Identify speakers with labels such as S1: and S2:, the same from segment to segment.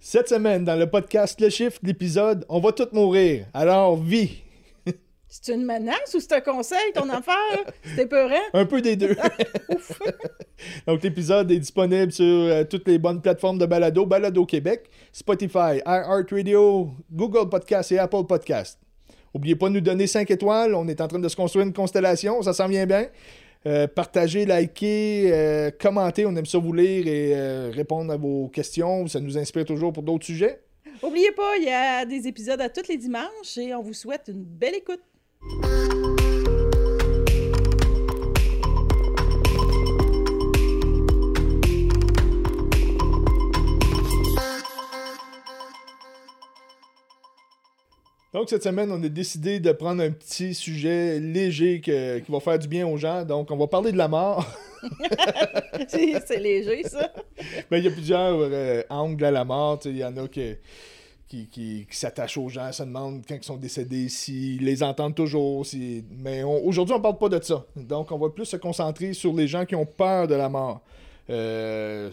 S1: Cette semaine, dans le podcast Le Chiffre, l'épisode On va tous mourir. Alors, vie.
S2: C'est une menace ou c'est un conseil, ton affaire? C'était peurant?
S1: Un peu des deux. Donc, l'épisode est disponible sur euh, toutes les bonnes plateformes de balado, Balado Québec, Spotify, iHeartRadio, Google Podcast et Apple Podcast. N'oubliez pas de nous donner 5 étoiles. On est en train de se construire une constellation. Ça s'en vient bien. Euh, partagez, likez, euh, commentez. On aime ça vous lire et euh, répondre à vos questions. Ça nous inspire toujours pour d'autres sujets.
S2: Oubliez pas, il y a des épisodes à tous les dimanches et on vous souhaite une belle écoute.
S1: Donc, cette semaine, on a décidé de prendre un petit sujet léger que- qui va faire du bien aux gens. Donc, on va parler de la mort.
S2: C'est léger, ça.
S1: Mais il y a plusieurs euh, angles à la mort. Il y en a que- qui, qui, qui s'attachent aux gens, se demandent quand ils sont décédés, s'ils les entendent toujours. si- Mais aujourd'hui, on parle pas de ça. Donc, on va plus se concentrer sur les gens qui ont peur de la mort. Euh,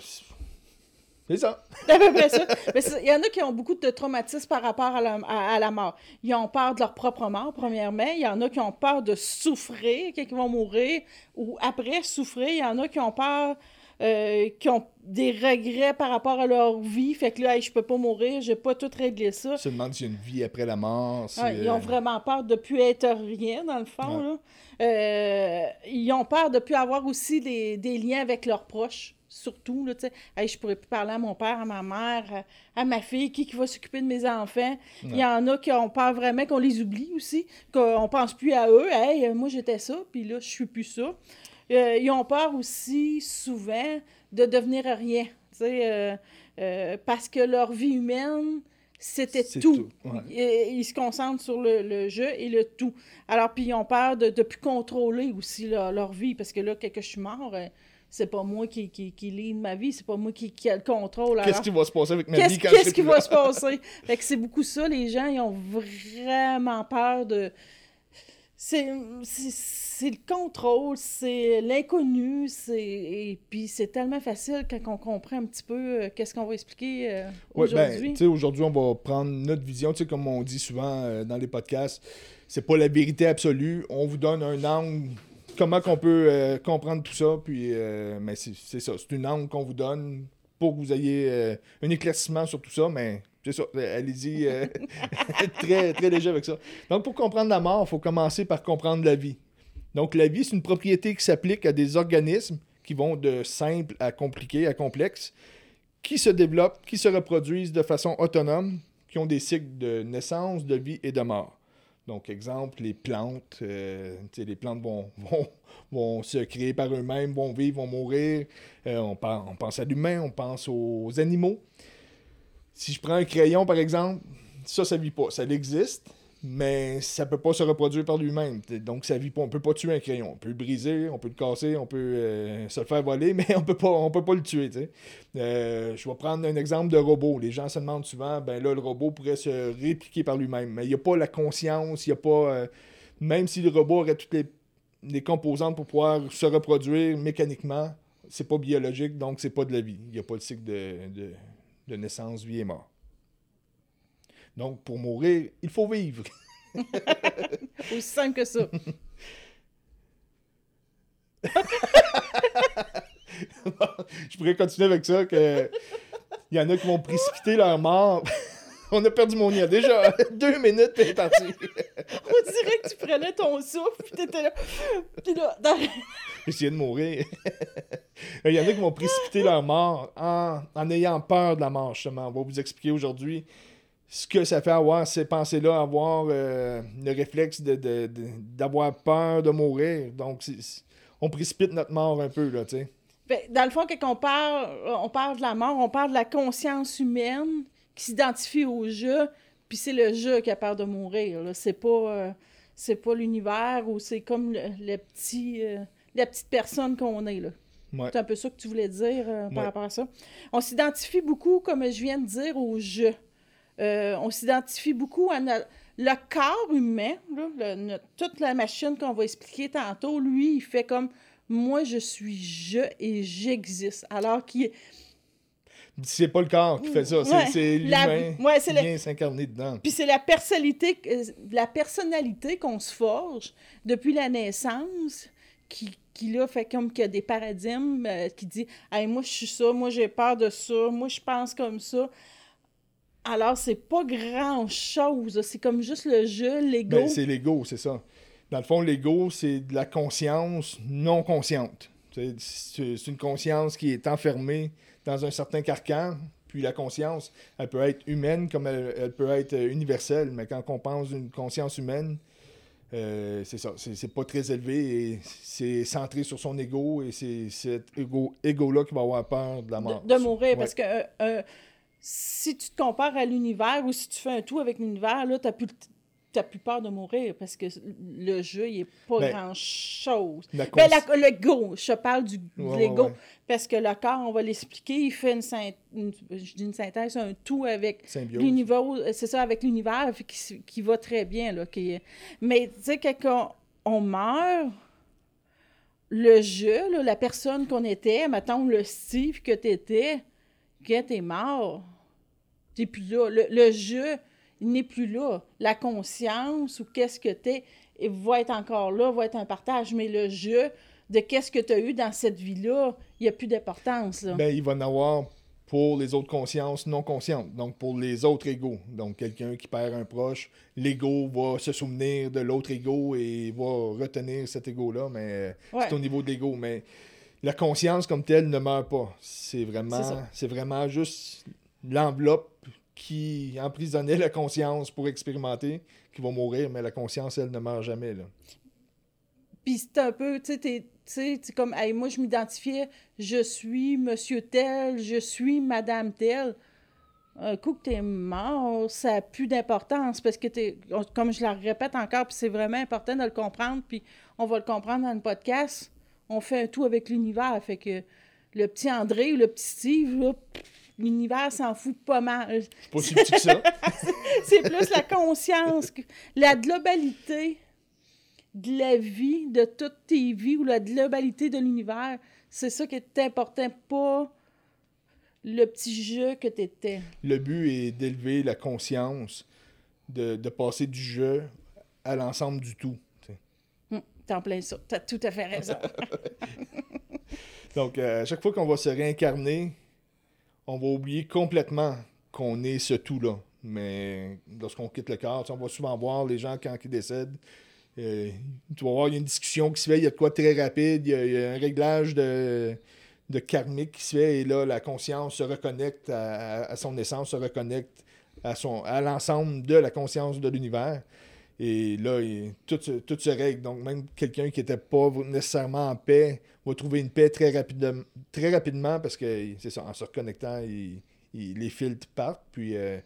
S1: C'est ça.
S2: C'est à peu près ça. Mais il y en a qui ont beaucoup de traumatismes par rapport à la, à- à la mort. Ils ont peur de leur propre mort, premièrement. Il y en a qui ont peur de souffrir ils vont mourir ou après souffrir. Il y en a qui ont peur, euh, qui ont des regrets par rapport à leur vie. Fait que là, Hey, je peux pas mourir, j'ai pas tout réglé ça.
S1: Se demandent s'il y a une vie après la mort. si,
S2: Ah, ils ont
S1: euh,
S2: vraiment peur de plus être rien, dans le fond.
S1: Ouais.
S2: là. Euh, ils ont peur de plus avoir aussi des, des liens avec leurs proches. Surtout, là, tu sais, Hey, je pourrais plus parler à mon père, à ma mère, à, à ma fille, qui, qui va s'occuper de mes enfants. Il y en a qui ont peur vraiment qu'on les oublie aussi, qu'on pense plus à eux. Hey, euh, moi j'étais ça, puis là, je suis plus ça. Euh, ils ont peur aussi, souvent, de devenir rien. Tu sais, euh, euh, parce que leur vie humaine, c'était tout.
S1: tout, ouais.
S2: Et- Ils se concentrent sur le, le jeu et le tout. Alors, puis ils ont peur de ne plus contrôler aussi leur, leur vie, parce que là, quand que je suis mort, c'est pas moi qui, qui, qui lead ma vie, c'est pas moi qui, qui a le contrôle.
S1: Qu'est-ce qui va se passer avec ma
S2: Qu'est-ce
S1: vie quand
S2: qu'est-ce qui va se passer? Fait que c'est beaucoup ça, les gens, ils ont vraiment peur de... C'est c'est- c'est le contrôle, c'est l'inconnu, c'est... Et puis c'est tellement facile quand on comprend un petit peu euh, qu'est-ce qu'on va expliquer euh,
S1: Ouais, ben,
S2: aujourd'hui.
S1: tu sais, aujourd'hui, on va prendre notre vision. Tu sais, comme on dit souvent euh, dans les podcasts, c'est pas la vérité absolue. On vous donne un angle, comment qu'on peut euh, comprendre tout ça. Puis, euh, mais c'est ça, c'est une angle qu'on vous donne pour que vous ayez euh, un éclaircissement sur tout ça. Mais c'est ça, allez-y, très, très léger avec ça. Donc, pour comprendre la mort, il faut commencer par comprendre la vie. Donc, la vie, c'est une propriété qui s'applique à des organismes qui vont de simple à compliqué, à complexe qui se développent, qui se reproduisent de façon autonome, qui ont des cycles de naissance, de vie et de mort. Donc, exemple, les plantes. euh, les plantes vont, se créer par eux-mêmes, vont vivre, vont mourir. Euh, on, on pense à l'humain, on pense aux animaux. Si je prends un crayon, par exemple, ça, ça vit pas. Ça existe, mais ça peut pas se reproduire par lui-même. Donc, ça vit pas. On peut pas tuer un crayon. On peut le briser, on peut le casser, on peut euh, se le faire voler, mais on peut pas, on peut pas le tuer. Euh, je vais prendre un exemple de robot. Les gens se demandent souvent, ben là, le robot pourrait se répliquer par lui-même. Mais il n'y a pas la conscience, il a pas. euh, même si le robot aurait toutes les, composantes pour pouvoir se reproduire mécaniquement, c'est pas biologique, donc c'est pas de la vie. Il n'y a pas de cycle de, de naissance, vie et mort. Donc, pour mourir, il faut vivre.
S2: Aussi simple que ça.
S1: Je pourrais continuer avec ça que il y en a qui vont précipiter leur mort. On a perdu mon lien. Déjà, deux minutes, puis elle est partie.
S2: On dirait que tu prenais ton souffle, puis t'étais là. Puis là, dans-
S1: J'essayais de mourir. Il y en a qui vont précipiter leur mort en, en ayant peur de la mort, justement. On va vous expliquer aujourd'hui ce que ça fait avoir ces pensées-là, avoir euh, le réflexe de- de- de- d'avoir peur de mourir. Donc, on précipite notre mort un peu, là, tu sais.
S2: Fait, dans le fond, quand on parle, on parle de la mort, on parle de la conscience humaine qui s'identifie au jeu, puis c'est le jeu qui a peur de mourir. C'est pas, euh, c'est pas l'univers ou c'est comme le, le petit, euh, la petite personne qu'on est. là.
S1: Ouais.
S2: C'est un peu ça que tu voulais dire par
S1: Ouais.
S2: rapport à ça. On s'identifie beaucoup, comme je viens de dire, au jeu. Euh, on s'identifie beaucoup à notre- le corps humain, là, le- notre- toute la machine qu'on va expliquer tantôt, lui, il fait comme moi, je suis je et j'existe. Alors qu'il
S1: C'est pas le corps qui fait ça, c'est-
S2: Ouais.
S1: l'humain
S2: ouais,
S1: qui vient s'incarner dedans.
S2: Puis c'est la personnalité, euh, la personnalité qu'on se forge depuis la naissance qui, qui là, fait comme qu'il y a des paradigmes euh, qui dit hey, moi je suis ça, moi j'ai peur de ça, moi je pense comme ça. Alors c'est pas grand chose, c'est comme juste le jeu, l'ego.
S1: Ben, c'est l'ego, c'est ça. Dans le fond, l'ego, c'est de la conscience non consciente. C'est une conscience qui est enfermée dans un certain carcan. Puis la conscience, elle peut être humaine comme elle, elle peut être universelle. Mais quand on pense d'une conscience humaine, euh, c'est ça. C'est pas très élevé et c'est centré sur son ego. Et c'est cet ego- ego-là qui va avoir peur de la mort.
S2: de, de mourir.
S1: Ouais.
S2: Parce que euh, euh, si tu te compares à l'univers ou si tu fais un tout avec l'univers, là, tu n'as plus, t'as plus peur de mourir parce que le jeu, il n'est pas
S1: Ben,
S2: grand-chose. Ben, le go, je parle du,
S1: Ouais,
S2: l'ego.
S1: ouais.
S2: Parce que le corps, on va l'expliquer, il fait une, une- je dis une synthèse, un tout avec l'univers, c'est ça, avec l'univers, qui, qui va très bien. Là, qui- mais tu sais, quand on, on meurt, le jeu, là, la personne qu'on était, mettons le Steve que tu étais, quand t'es mort, t'es plus là. Le, le jeu, il n'est plus là. La conscience ou qu'est-ce que t'es, il va être encore là, va être un partage, mais le jeu de qu'est-ce que tu as eu dans cette vie-là, il n'y a plus d'importance.
S1: Ben, il va en avoir pour les autres consciences non conscientes, donc pour les autres égaux. Donc, quelqu'un qui perd un proche, l'ego va se souvenir de l'autre ego et va retenir cet ego-là, mais
S2: Ouais.
S1: c'est au niveau de l'ego. Mais la conscience comme telle ne meurt pas. C'est vraiment, c'est vraiment juste l'enveloppe qui emprisonnait la conscience pour expérimenter qui va mourir, mais la conscience, elle, ne meurt jamais. Là.
S2: Puis c'est un peu, tu sais, c'est comme, hey, moi, je m'identifiais, je suis monsieur tel, je suis madame tel. Un coup que t'es mort, ça n'a plus d'importance parce que t'es, comme je la répète encore, puis c'est vraiment important de le comprendre, puis on va le comprendre dans le podcast. On fait un tout avec l'univers, fait que le petit André ou le petit Steve, là, l'univers s'en fout pas mal.
S1: C'est pas si petit que ça.
S2: C'est plus la conscience, que- la globalité de la vie, de toutes tes vies ou la globalité de l'univers. C'est ça qui est important, pas le petit jeu que tu étais.
S1: Le but est d'élever la conscience, de, de passer du jeu à l'ensemble du tout. sais.
S2: Hum, T'en plein ça. T'as tout à fait raison.
S1: Donc, euh, à chaque fois qu'on va se réincarner, on va oublier complètement qu'on est ce tout-là. Mais lorsqu'on quitte le corps, on va souvent voir les gens quand ils décèdent. euh, tu vas voir, il y a une discussion qui se fait, il y a de quoi très rapide, il y a, un réglage de, de karmique qui se fait, et là, la conscience se reconnecte à, son essence, se reconnecte à, l'ensemble de la conscience de l'univers. Et là, tout, tout se règle. Donc, même quelqu'un qui n'était pas nécessairement en paix va trouver une paix très, rapide, très rapidement parce que, c'est ça, en se reconnectant, il- les filtres partent. Puis, euh,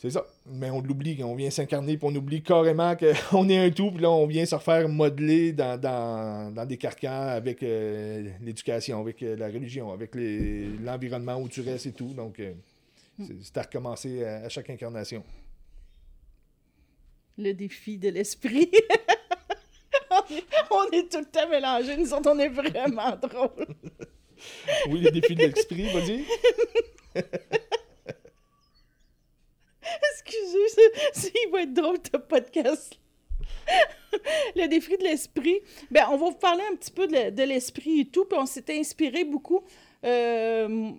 S1: c'est- ça. Mais on l'oublie, on vient s'incarner, puis on oublie carrément qu'on est un tout, puis là, on vient se refaire modeler dans, dans, dans des carcans avec euh, l'éducation, avec euh, la religion, avec l'environnement où tu restes et tout. Donc, c'est à recommencer à chaque incarnation.
S2: le défi de l'esprit. on, est, tout le temps mélangés. Nous autres, on est vraiment drôles.
S1: Oui, les défis de l'esprit, vas-y?
S2: Excusez, il va être drôle, ce podcast. le défi de l'esprit. Ben, on va vous parler un petit peu de, le- de l'esprit et tout, puis on s'est inspiré beaucoup euh,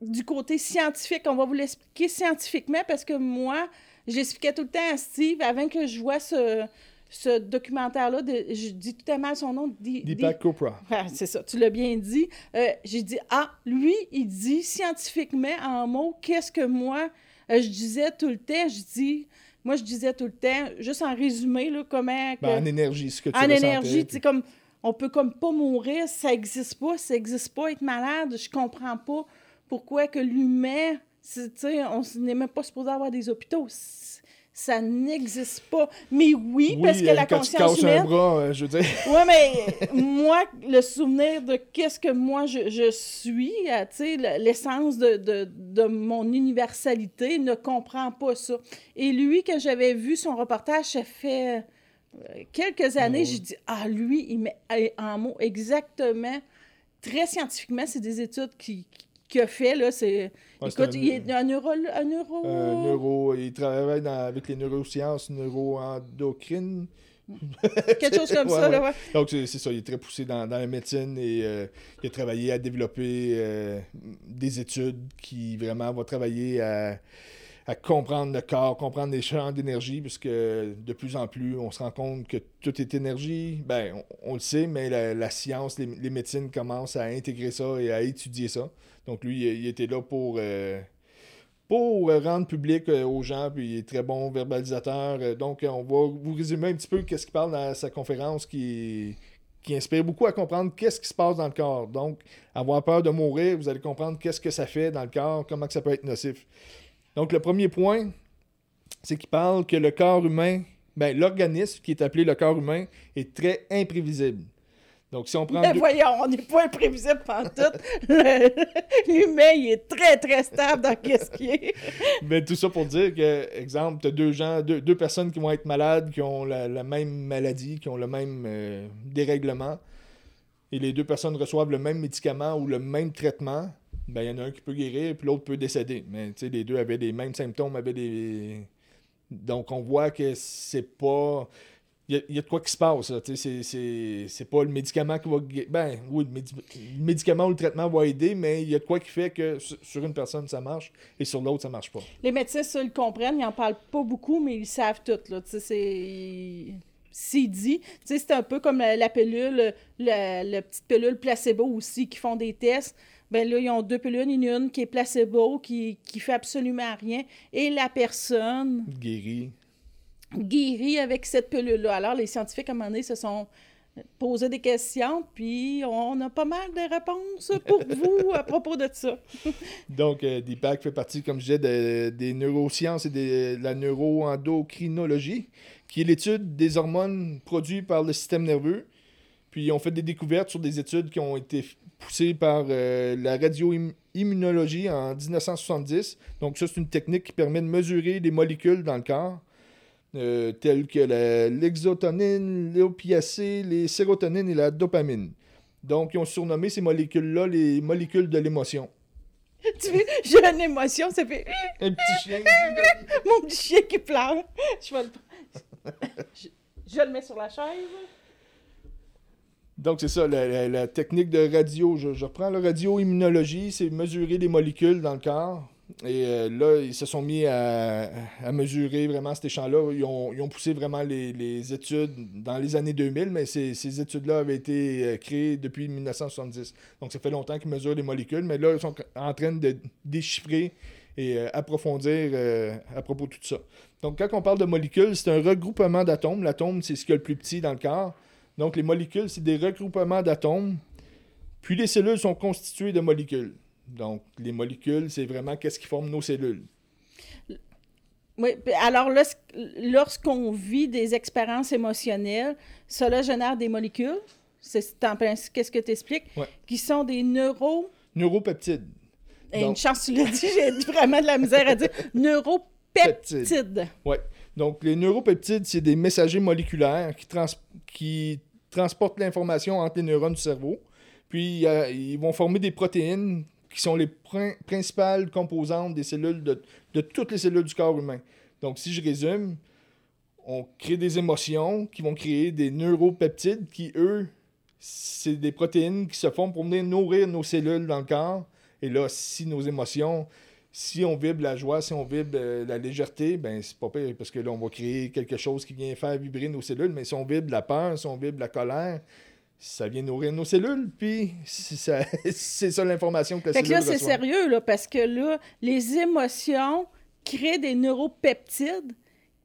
S2: du côté scientifique. On va vous l'expliquer scientifiquement parce que moi, je l'expliquais tout le temps à Steve avant que je vois ce, ce documentaire-là. Je dis tout à mal son nom.
S1: Deepak Chopra.
S2: ah, c'est ça, tu l'as bien dit. Euh, j'ai dit, ah, lui, il dit scientifiquement en mots, qu'est-ce que moi, euh, je disais tout le temps, je dis, moi, je disais tout le temps, juste en résumé, là, comment... que-
S1: Ben, en énergie, ce que tu
S2: en énergie, tu
S1: puis-
S2: sais, comme, on peut comme pas mourir, ça existe pas, ça existe pas être malade, je comprends pas pourquoi que l'humain, tu sais, on n'est même pas supposé avoir des hôpitaux. Ça n'existe pas. Mais oui, parce que
S1: euh,
S2: la
S1: quand tu
S2: conscience
S1: casses
S2: humaine...
S1: un bras, euh, je veux dire,
S2: Oui, mais moi, le souvenir de qu'est-ce que moi je, je suis, euh, tu sais, l'essence de, de, de mon universalité ne comprend pas ça. Et lui, quand j'avais vu son reportage, ça fait euh, quelques années, j'ai dit, ah, lui, il met en mots exactement très scientifiquement, c'est des études qui, qu'il a fait, là, c'est...
S1: Ouais,
S2: Écoute,
S1: un-
S2: il est un neuro... Un neuro...
S1: Euh, neuro, il travaille dans- avec les neurosciences neuroendocrines.
S2: Quelque chose comme
S1: Ouais,
S2: ça, là,
S1: ouais. Donc, c'est c'est ça, il est très poussé dans, dans la médecine et euh, il a travaillé à développer euh, des études qui vraiment vont travailler à, à comprendre le corps, comprendre les champs d'énergie, puisque de plus en plus, on se rend compte que tout est énergie. Ben, on, le sait, mais la, science, les, médecines commencent à intégrer ça et à étudier ça. Donc, lui, il, était là pour. euh, pour euh, rendre public euh, aux gens, puis il est très bon verbalisateur. Donc, on va vous résumer un petit peu qu'est-ce qu'il parle dans sa conférence qui, qui inspire beaucoup à comprendre qu'est-ce qui se passe dans le corps. Donc, avoir peur de mourir, vous allez comprendre qu'est-ce que ça fait dans le corps, comment que ça peut être nocif. Donc, le premier point, c'est qu'il parle que le corps humain, ben, l'organisme qui est appelé le corps humain est très imprévisible. Donc, si on prend...
S2: Mais
S1: deux-
S2: voyons, on n'est pas imprévisible pantoute. Le- L'humain, il est très, très stable dans qu'est-ce qu'il est.
S1: Mais tout ça pour dire que, exemple, tu as deux gens, deux, deux personnes qui vont être malades, qui ont la, la même maladie, qui ont le même euh, dérèglement, et les deux personnes reçoivent le même médicament ou le même traitement, ben il y en a un qui peut guérir, puis l'autre peut décéder. Mais les deux avaient les mêmes symptômes, avaient des. Donc on voit que c'est pas. Il y, a, il y a de quoi qui se passe, c'est- pas le médicament qui va... Ben, oui, le, médi- le médicament ou le traitement va aider, mais il y a de quoi qui fait que sur- une personne, ça marche, et sur l'autre, ça marche pas.
S2: Les médecins, ça, ils le comprennent. Ils en parlent pas beaucoup, mais ils savent tout, c'est... C'est dit. C'est un peu comme la, la pilule, la petite pilule placebo aussi, qui font des tests. Ben là, ils ont deux pilules, a une qui est placebo, qui, qui fait absolument rien. Et la personne
S1: Guéri.
S2: guérit avec cette pilule-là. Alors, les scientifiques, à un moment donné, se sont posé des questions, puis on a pas mal de réponses pour vous à propos de ça.
S1: Donc, euh, Deepak fait partie, comme je disais, de- des neurosciences et de la neuroendocrinologie, qui est l'étude des hormones produites par le système nerveux. Puis, on fait des découvertes sur des études qui ont été poussées par euh, la radioimmunologie en 1970. Donc, ça, c'est une technique qui permet de mesurer les molécules dans le corps, euh, telles que l'exotonine, l'opiacé, les sérotonines et la dopamine. Donc, ils ont surnommé ces molécules-là les molécules de l'émotion.
S2: tu vois, j'ai une émotion, ça fait
S1: Un petit chien.
S2: mon petit chien qui pleure. Je vais le... je, je le mets sur la chaise.
S1: Donc, c'est ça, la, technique de radio. Je, reprends la radioimmunologie, c'est mesurer les molécules dans le corps. Et euh, là, ils se sont mis à, mesurer vraiment ces champs-là. Ils ont, poussé vraiment les, études dans les années 2000, mais ces, études-là avaient été euh, créées depuis 1970. Donc, ça fait longtemps qu'ils mesurent les molécules, mais là, ils sont en train de déchiffrer et euh, approfondir à propos de tout ça. Donc, quand on parle de molécules, c'est un regroupement d'atomes. L'atome, c'est ce qu'il y a le plus petit dans le corps. Donc, les molécules, c'est des regroupements d'atomes. Puis, les cellules sont constituées de molécules. Donc, les molécules, c'est vraiment qu'est-ce qui forme nos cellules.
S2: Oui, alors lors- lorsqu'on vit des expériences émotionnelles, cela génère des molécules, c'est en principe, qu'est-ce que tu expliques,
S1: Ouais.
S2: qui sont des neuro...
S1: Neuropeptides.
S2: Et une chance, tu l'as dit, j'ai vraiment de la misère à dire. Neuropeptides.
S1: Ouais. Donc, les neuropeptides, c'est des messagers moléculaires qui, trans- qui transportent l'information entre les neurones du cerveau. Puis, a- ils vont former des protéines qui sont les prin- principales composantes des cellules, de, de toutes les cellules du corps humain. Donc, si je résume, on crée des émotions qui vont créer des neuropeptides qui, eux, c'est des protéines qui se forment pour venir nourrir nos cellules dans le corps. Et là, si nos émotions, si on vibre la joie, si on vibre euh, la légèreté, ben c'est pas pire parce que là, on va créer quelque chose qui vient faire vibrer nos cellules. Mais si on vibre la peur, si on vibre la colère, ça vient nourrir nos cellules. Puis c'est ça, l'information que la
S2: Fait que là, c'est sérieux, là, parce que là, les émotions créent des neuropeptides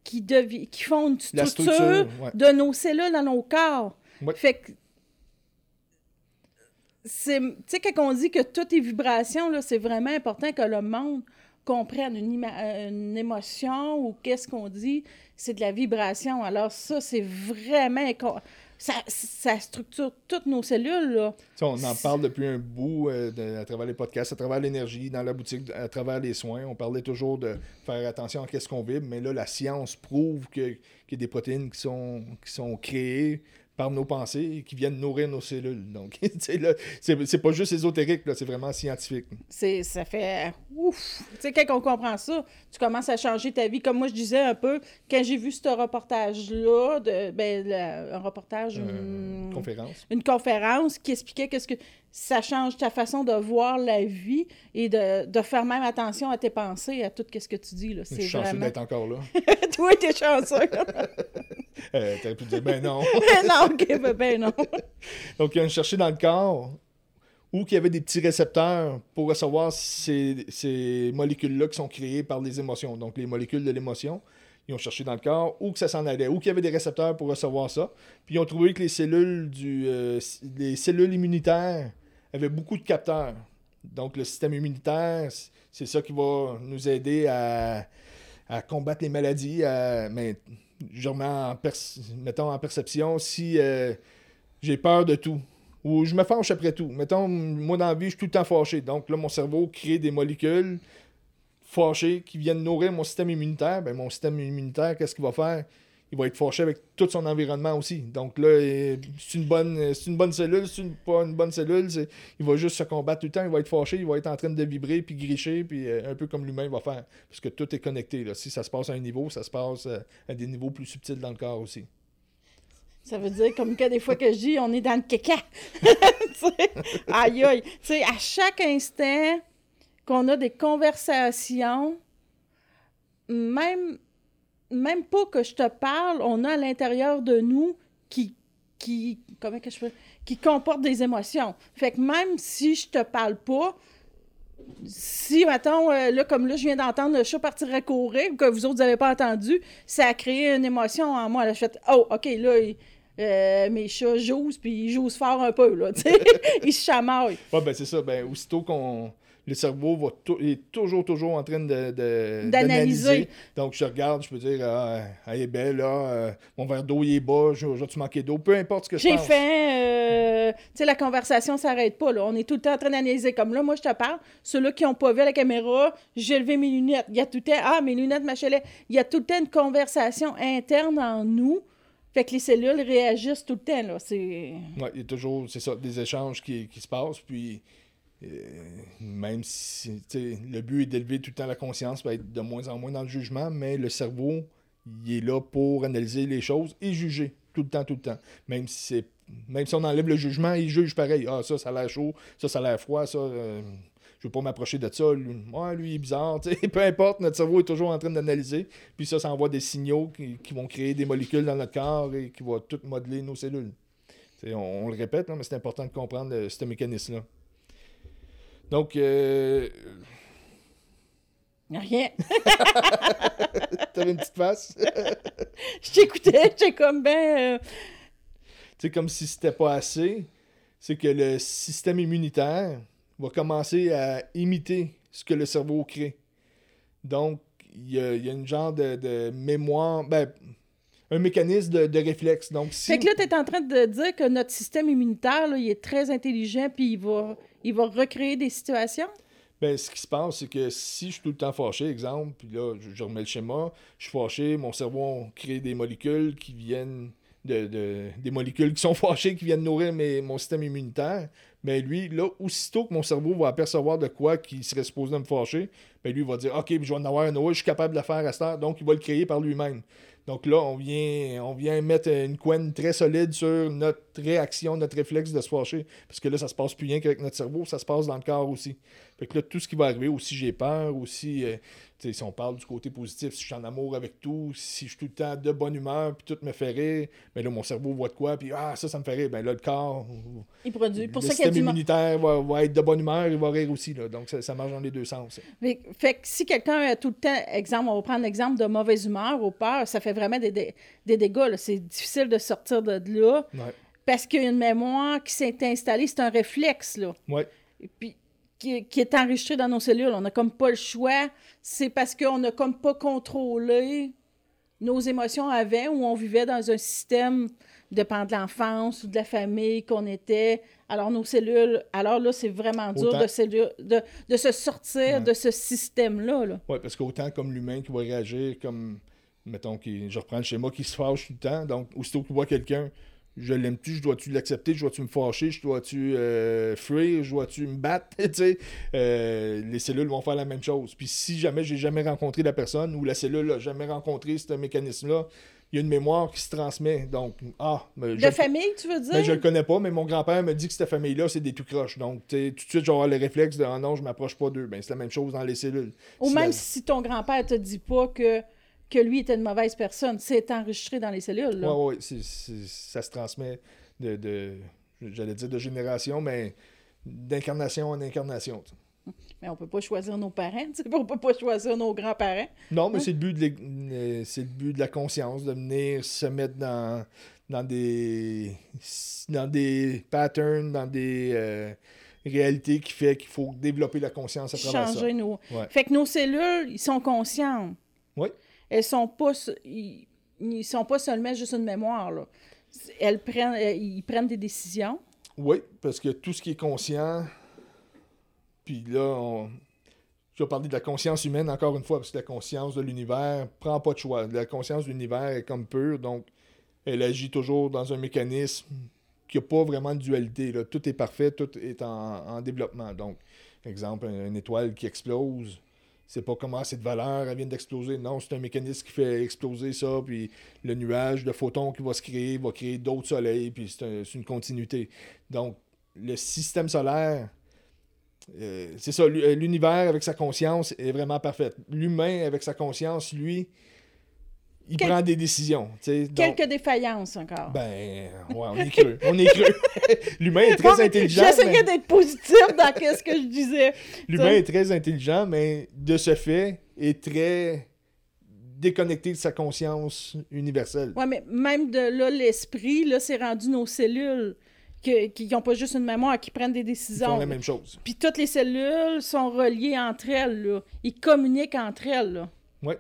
S2: qui, devi- qui font une structure,
S1: structure, ouais.
S2: de nos cellules dans nos corps.
S1: Ouais.
S2: Fait que c'est tu sais quand on dit que tout est vibration là, c'est vraiment important que le monde comprenne une, émotion ou qu'est-ce qu'on dit, c'est de la vibration. Alors ça c'est vraiment ça, structure toutes nos cellules là.
S1: On en parle depuis un bout euh, à travers les podcasts, à travers l'énergie, dans la boutique, à travers les soins. On parlait toujours de faire attention à qu'est-ce qu'on vibre, mais là, la science prouve que- qu'il y a des protéines qui sont, qui sont créées par nos pensées et qui viennent nourrir nos cellules. Donc, c'est pas juste ésotérique, c'est vraiment scientifique.
S2: Ça fait ouf! Tu sais, quand on comprend ça, tu commences à changer ta vie. Comme moi, je disais un peu, quand j'ai vu ce reportage-là, de, ben, un reportage...
S1: Euh, une conférence.
S2: Une conférence qui expliquait qu'est-ce que ça change ta façon de voir la vie et de, de faire même attention à tes pensées, à tout ce que tu dis. Là.
S1: Je suis chanceux d'être encore là.
S2: Toi, t'es chanceux.
S1: euh, T'aurais pu dire, ben non.
S2: non, ok, ben, ben non.
S1: Donc, ils ont cherché dans le corps où il y avait des petits récepteurs pour recevoir ces, ces molécules-là qui sont créées par les émotions. Donc, les molécules de l'émotion, ils ont cherché dans le corps où que ça s'en allait, où qu'il y avait des récepteurs pour recevoir ça. Puis ils ont trouvé que les cellules du euh, les cellules immunitaires avaient beaucoup de capteurs. Donc le système immunitaire, c'est ça qui va nous aider à, combattre les maladies. mais je remets en, mettons, en perception si euh, j'ai peur de tout ou je me fâche après tout. Mettons, moi dans la vie, je suis tout le temps fâché. Donc là, mon cerveau crée des molécules fâchés qui viennent nourrir mon système immunitaire, ben mon système immunitaire, qu'est-ce qu'il va faire? Il va être fâché avec tout son environnement aussi. Donc là, c'est une bonne, une bonne cellule, c'est pas une bonne cellule, il va juste se combattre tout le temps, il va être fâché, il va être en train de vibrer, puis gricher, puis euh, un peu comme l'humain va faire. Parce que tout est connecté. Là. Si ça se passe à un niveau, ça se passe euh, à des niveaux plus subtils dans le corps aussi.
S2: Ça veut dire, comme que des fois que je dis, on est dans le caca. aïe aïe. À chaque instant, qu'on a des conversations, même, même pas que je te parle, on a à l'intérieur de nous qui, qui, comment que je qui comportent des émotions. Fait que même si je te parle pas, si, mettons, euh, là, comme là, je viens d'entendre le chat partir à courir, que vous autres n'avez pas entendu, ça a créé une émotion en moi. Je fais, oh, OK, là, euh, mes chats jouent, puis ils jouent fort un peu, là, ils se chamaillent.
S1: Ouais, ben c'est ça. Ben, aussitôt qu'on le cerveau va est toujours, toujours en train de,
S2: d'analyser.
S1: Donc, je regarde, je peux dire, ah, elle est belle, là, euh, mon verre d'eau, il est bas, j'ai-tu manqué d'eau, peu importe ce que
S2: je pense. J'ai fait, euh, tu sais, la conversation s'arrête pas, là. On est tout le temps en train d'analyser. Comme là, moi, je te parle, ceux-là qui n'ont pas vu la caméra, j'ai levé mes lunettes. Il y a tout le temps, ah, mes lunettes, ma chalet. Il y a tout le temps une conversation interne en nous. Fait que les cellules réagissent tout le temps, là. C'est...
S1: Oui, il y a toujours, c'est ça, des échanges qui, qui se passent, puis même si le but est d'élever tout le temps la conscience, va être de moins en moins dans le jugement, mais le cerveau, il est là pour analyser les choses et juger tout le temps, tout le temps. Même si même si on enlève le jugement, il juge pareil. Ah, ça, ça a l'air chaud, ça, ça a l'air froid, ça, euh, je veux pas m'approcher de ça. Lui, lui, il est bizarre. Peu importe, notre cerveau est toujours en train d'analyser. Puis ça, ça envoie des signaux qui, vont créer des molécules dans notre corps et qui vont tout modeler nos cellules. On, le répète, mais c'est important de comprendre euh, ce mécanisme-là. Donc. Euh...
S2: Rien.
S1: T'avais une petite face?
S2: je t'écoutais, j'étais comme ben. Euh,
S1: tu sais, comme si c'était pas assez, c'est que le système immunitaire va commencer à imiter ce que le cerveau crée. Donc, il y a, y a, une genre de, mémoire, ben, un mécanisme de, réflexe. Donc, si...
S2: Fait que là, tu es en train de dire que notre système immunitaire, là, il est très intelligent, puis il va il va recréer des situations?
S1: Ben, ce qui se passe, c'est que si je suis tout le temps fâché, exemple, puis là, je, remets le schéma, je suis fâché, mon cerveau crée des molécules qui viennent de, des molécules qui sont fâchées, qui viennent nourrir mes, mon système immunitaire. Mais lui, là, aussitôt que mon cerveau va apercevoir de quoi qui serait supposé me fâcher, ben lui, il va dire OK, je vais en avoir un autre, je suis capable de le faire à ce temps, donc il va le créer par lui-même. Donc là, on vient, on vient mettre une couenne très solide sur notre réaction, notre réflexe de se fâcher. Parce que là, ça se passe plus rien qu'avec notre cerveau, ça se passe dans le corps aussi. Fait que là, tout ce qui va arriver, ou si j'ai peur, ou si, si on parle du côté positif, si je suis en amour avec tout, si je suis tout le temps de bonne humeur, puis tout me fait rire, ben là, mon cerveau voit de quoi, puis ah, ça, ça me fait rire. Ben là, le corps.
S2: Il produit. Pour
S1: le
S2: ça
S1: système immunitaire va, va, être de bonne humeur, il va rire aussi. Là. Donc, ça, marche dans les deux sens.
S2: fait que si quelqu'un a tout le temps, exemple, on va prendre l'exemple de mauvaise humeur ou peur, ça fait vraiment des, des, dégâts. C'est difficile de sortir de là. Parce qu'il y a une mémoire qui s'est installée, c'est un réflexe. Là.
S1: Ouais.
S2: Puis, qui, est enregistré dans nos cellules. On n'a comme pas le choix. C'est parce qu'on n'a comme pas contrôlé nos émotions avant où on vivait dans un système dépend de l'enfance ou de la famille qu'on était. Alors, nos cellules, alors là, c'est vraiment dur de, de, se sortir de ce système-là. -là,
S1: oui, parce qu'autant comme l'humain qui va réagir comme, mettons, qui, je reprends le schéma, qui se fâche tout le temps, donc aussitôt qu'il voit quelqu'un, je l'aime-tu, je dois-tu l'accepter, je dois-tu me fâcher, je dois-tu euh, fuir, je dois-tu me battre. Euh, les cellules vont faire la même chose. Puis si jamais j'ai jamais rencontré la personne ou la cellule n'a jamais rencontré ce mécanisme-là, il y a une mémoire qui se transmet. Donc, ah.
S2: Ben, de famille, tu veux dire?
S1: Ben, je le connais pas, mais mon grand-père me dit que cette famille-là, c'est des tout croches. Donc, tout de suite, j'aurai le réflexe de ah non, je m'approche pas d'eux. Ben, c'est la même chose dans les cellules.
S2: Ou même si ton grand-père te dit pas que que lui était une mauvaise personne. C'est enregistré dans les cellules.
S1: Oui, oui, ça se transmet de, j'allais dire de génération, mais d'incarnation en incarnation.
S2: Mais on peut pas choisir nos parents, on peut pas choisir nos grands-parents.
S1: Non, mais hein? c'est le but de euh, c'est le but de la conscience, de venir se mettre dans, dans des dans des patterns, dans des euh, réalités qui fait qu'il faut développer la conscience à travers
S2: Changer Nos... Fait que nos cellules, ils sont conscients.
S1: Oui
S2: elles sont pas ils, sont pas seulement juste une mémoire. Elles prennent euh, ils prennent des décisions.
S1: Oui, parce que tout ce qui est conscient puis là on je vais de la conscience humaine encore une fois parce que la conscience de l'univers prend pas de choix. La conscience de l'univers est comme pure donc elle agit toujours dans un mécanisme qui n'a pas vraiment de dualité. Tout est parfait, tout est en, développement. Donc, exemple, une étoile qui explose, c'est pas comment cette valeur elle vient d'exploser. Non, c'est un mécanisme qui fait exploser ça, puis le nuage de photons qui va se créer va créer d'autres soleils, puis c'est une continuité. Donc, le système solaire, euh, c'est ça, l'univers avec sa conscience est vraiment parfait. L'humain avec sa conscience, lui, il prend des décisions.
S2: Quelques défaillances encore.
S1: Ben, ouais, on est creux. on est creux. L'humain est très intelligent.
S2: J'essayais d'être positif dans ce que je disais.
S1: L'humain est très intelligent, mais de ce fait, est très déconnecté de sa conscience universelle.
S2: Oui, mais même de là, l'esprit, là, c'est rendu nos cellules qui n'ont pas juste une mémoire, qui prennent des décisions. Ils
S1: font la même chose.
S2: Puis toutes les cellules sont reliées entre elles, là. Ils communiquent entre elles, là.
S1: Oui.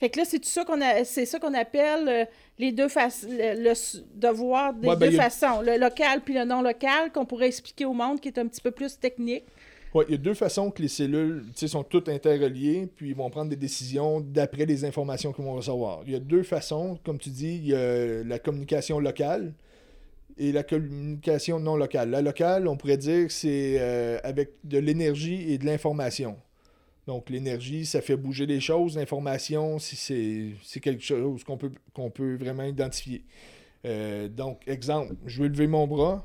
S2: Fait que là, c'est ça qu'on a, c'est ça qu'on appelle euh, les deux le, devoir des ben, deux façons, le local puis le non local, qu'on pourrait expliquer au monde, qui est un petit peu plus technique.
S1: Oui, il y a deux façons que les cellules sont toutes interreliées, puis ils vont prendre des décisions d'après les informations qu'ils vont recevoir. Il y a deux façons, comme tu dis, il y a la communication locale et la communication non locale. La locale, on pourrait dire que c'est euh, avec de l'énergie et de l'information. Donc, l'énergie, ça fait bouger les choses. L'information, c'est quelque chose qu'on peut, vraiment identifier. Euh, donc, exemple, je veux lever mon bras.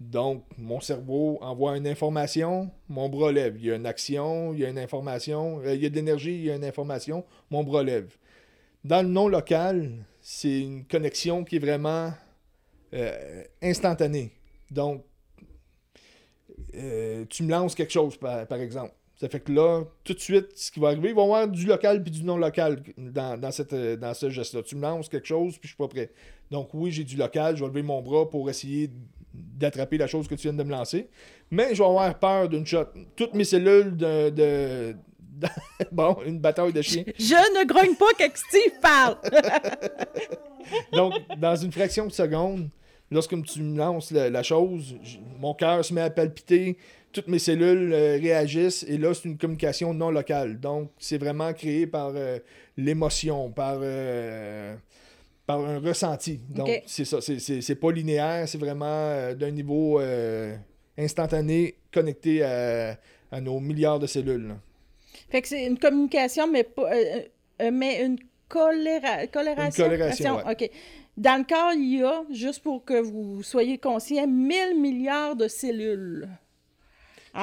S1: Donc, mon cerveau envoie une information, mon bras lève. Il y a une action, il y a une information, euh, il y a de l'énergie, il y a une information, mon bras lève. Dans le non local, c'est une connexion qui est vraiment euh, instantanée. Donc, tu me lances quelque chose, par exemple. Ça fait que là, tout de suite, ce qui va arriver, il va y avoir du local puis du non local dans, cette, dans ce geste-là. Tu me lances quelque chose puis je suis pas prêt. Donc oui, j'ai du local, je vais lever mon bras pour essayer d'attraper la chose que tu viens de me lancer. Mais je vais avoir peur d'une shot. Toutes mes cellules de, bon, une bataille de chiens.
S2: Je ne grogne pas quand Steve parle.
S1: Donc, dans une fraction de seconde, lorsque tu me lances la chose, mon cœur se met à palpiter, toutes mes cellules euh, réagissent et là, c'est une communication non locale. Donc, c'est vraiment créé par euh, l'émotion, par, euh, par un ressenti. Donc, c'est ça. C'est pas linéaire, c'est vraiment d'un niveau instantané connecté à, nos milliards de cellules.
S2: Fait que c'est une communication, mais pas. mais une coléra... colération.
S1: Une colération,
S2: OK. Dans le corps, il y a, juste pour que vous soyez conscient, 1000 milliards de cellules.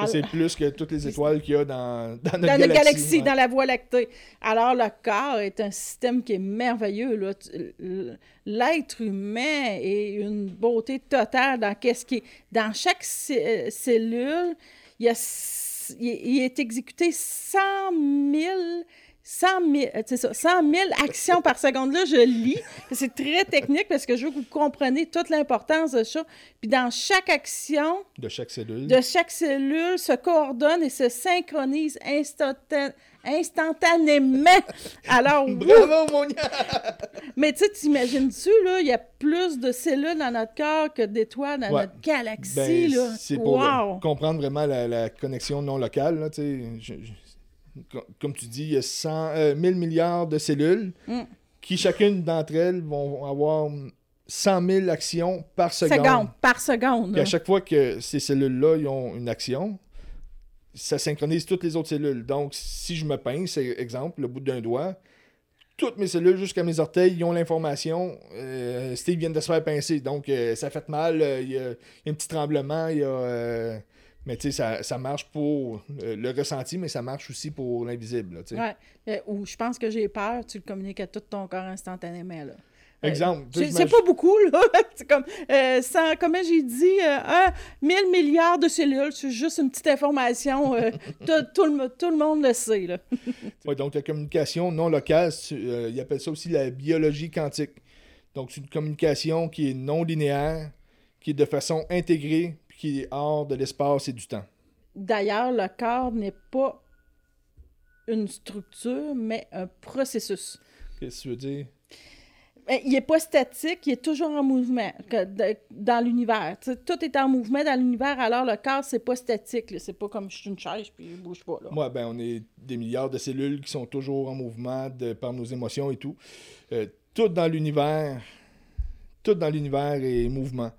S1: C'est plus que toutes les étoiles qu'il y a dans, dans notre
S2: dans
S1: galaxie.
S2: galaxie dans la Voie lactée. Alors, le corps est un système qui est merveilleux. L'être humain est une beauté totale dans qu'est-ce qui est... Dans chaque euh, cellule, il, y a, il est exécuté 100 000 100 000, ça, 100 000 actions par seconde. Là, je lis. C'est très technique parce que je veux que vous compreniez toute l'importance de ça. Puis dans chaque action...
S1: De chaque cellule.
S2: De chaque cellule se coordonne et se synchronise instantanément. Alors,
S1: Bravo, mon
S2: Mais tu sais, t'imagines-tu, là, il y a plus de cellules dans notre corps que d'étoiles dans notre galaxie, ben, là?
S1: C'est pour comprendre vraiment la, connexion non locale, là, tu sais comme tu dis, il y a 100, 1000 euh, milliards de cellules mm. qui, chacune d'entre elles, vont avoir 100 000 actions par seconde.
S2: Seconde, par seconde.
S1: Puis à chaque fois que ces cellules-là ils ont une action, ça synchronise toutes les autres cellules. Donc, si je me pince, exemple, le bout d'un doigt, toutes mes cellules jusqu'à mes orteils, ils ont l'information. euh, Steve vient de se faire pincer. Donc, euh, ça fait mal. euh, Il y, a, il y a un petit tremblement. Il y a. mais tu sais, ça, ça marche pour euh, le ressenti, mais ça marche aussi pour l'invisible.
S2: Ouais. Ou je pense que j'ai peur, tu le communiques à tout ton corps instantanément. Là. Euh,
S1: Exemple.
S2: C'est pas beaucoup, là. C'est comme, euh, sans, comment j'ai dit, euh, un 1000 milliards de cellules, c'est juste une petite information. euh, tout, tout le, tout le monde le sait, là.
S1: Ouais, donc la communication non locale, ils appellent ça aussi la biologie quantique. Donc c'est une communication qui est non linéaire, qui est de façon intégrée, qui est hors de l'espace et du temps.
S2: D'ailleurs, le corps n'est pas une structure, mais un processus.
S1: Qu'est-ce que tu veux dire?
S2: Ben, Il n'est pas statique, il est toujours en mouvement que de- dans l'univers. Tout est en mouvement dans l'univers, alors le corps, c'est pas statique. C'est pas comme je suis une chaise puis il bouge pas. Là.
S1: Moi, ben, on est des milliards de cellules qui sont toujours en mouvement de, par nos émotions et tout. Euh, tout dans l'univers, tout dans l'univers est mouvement.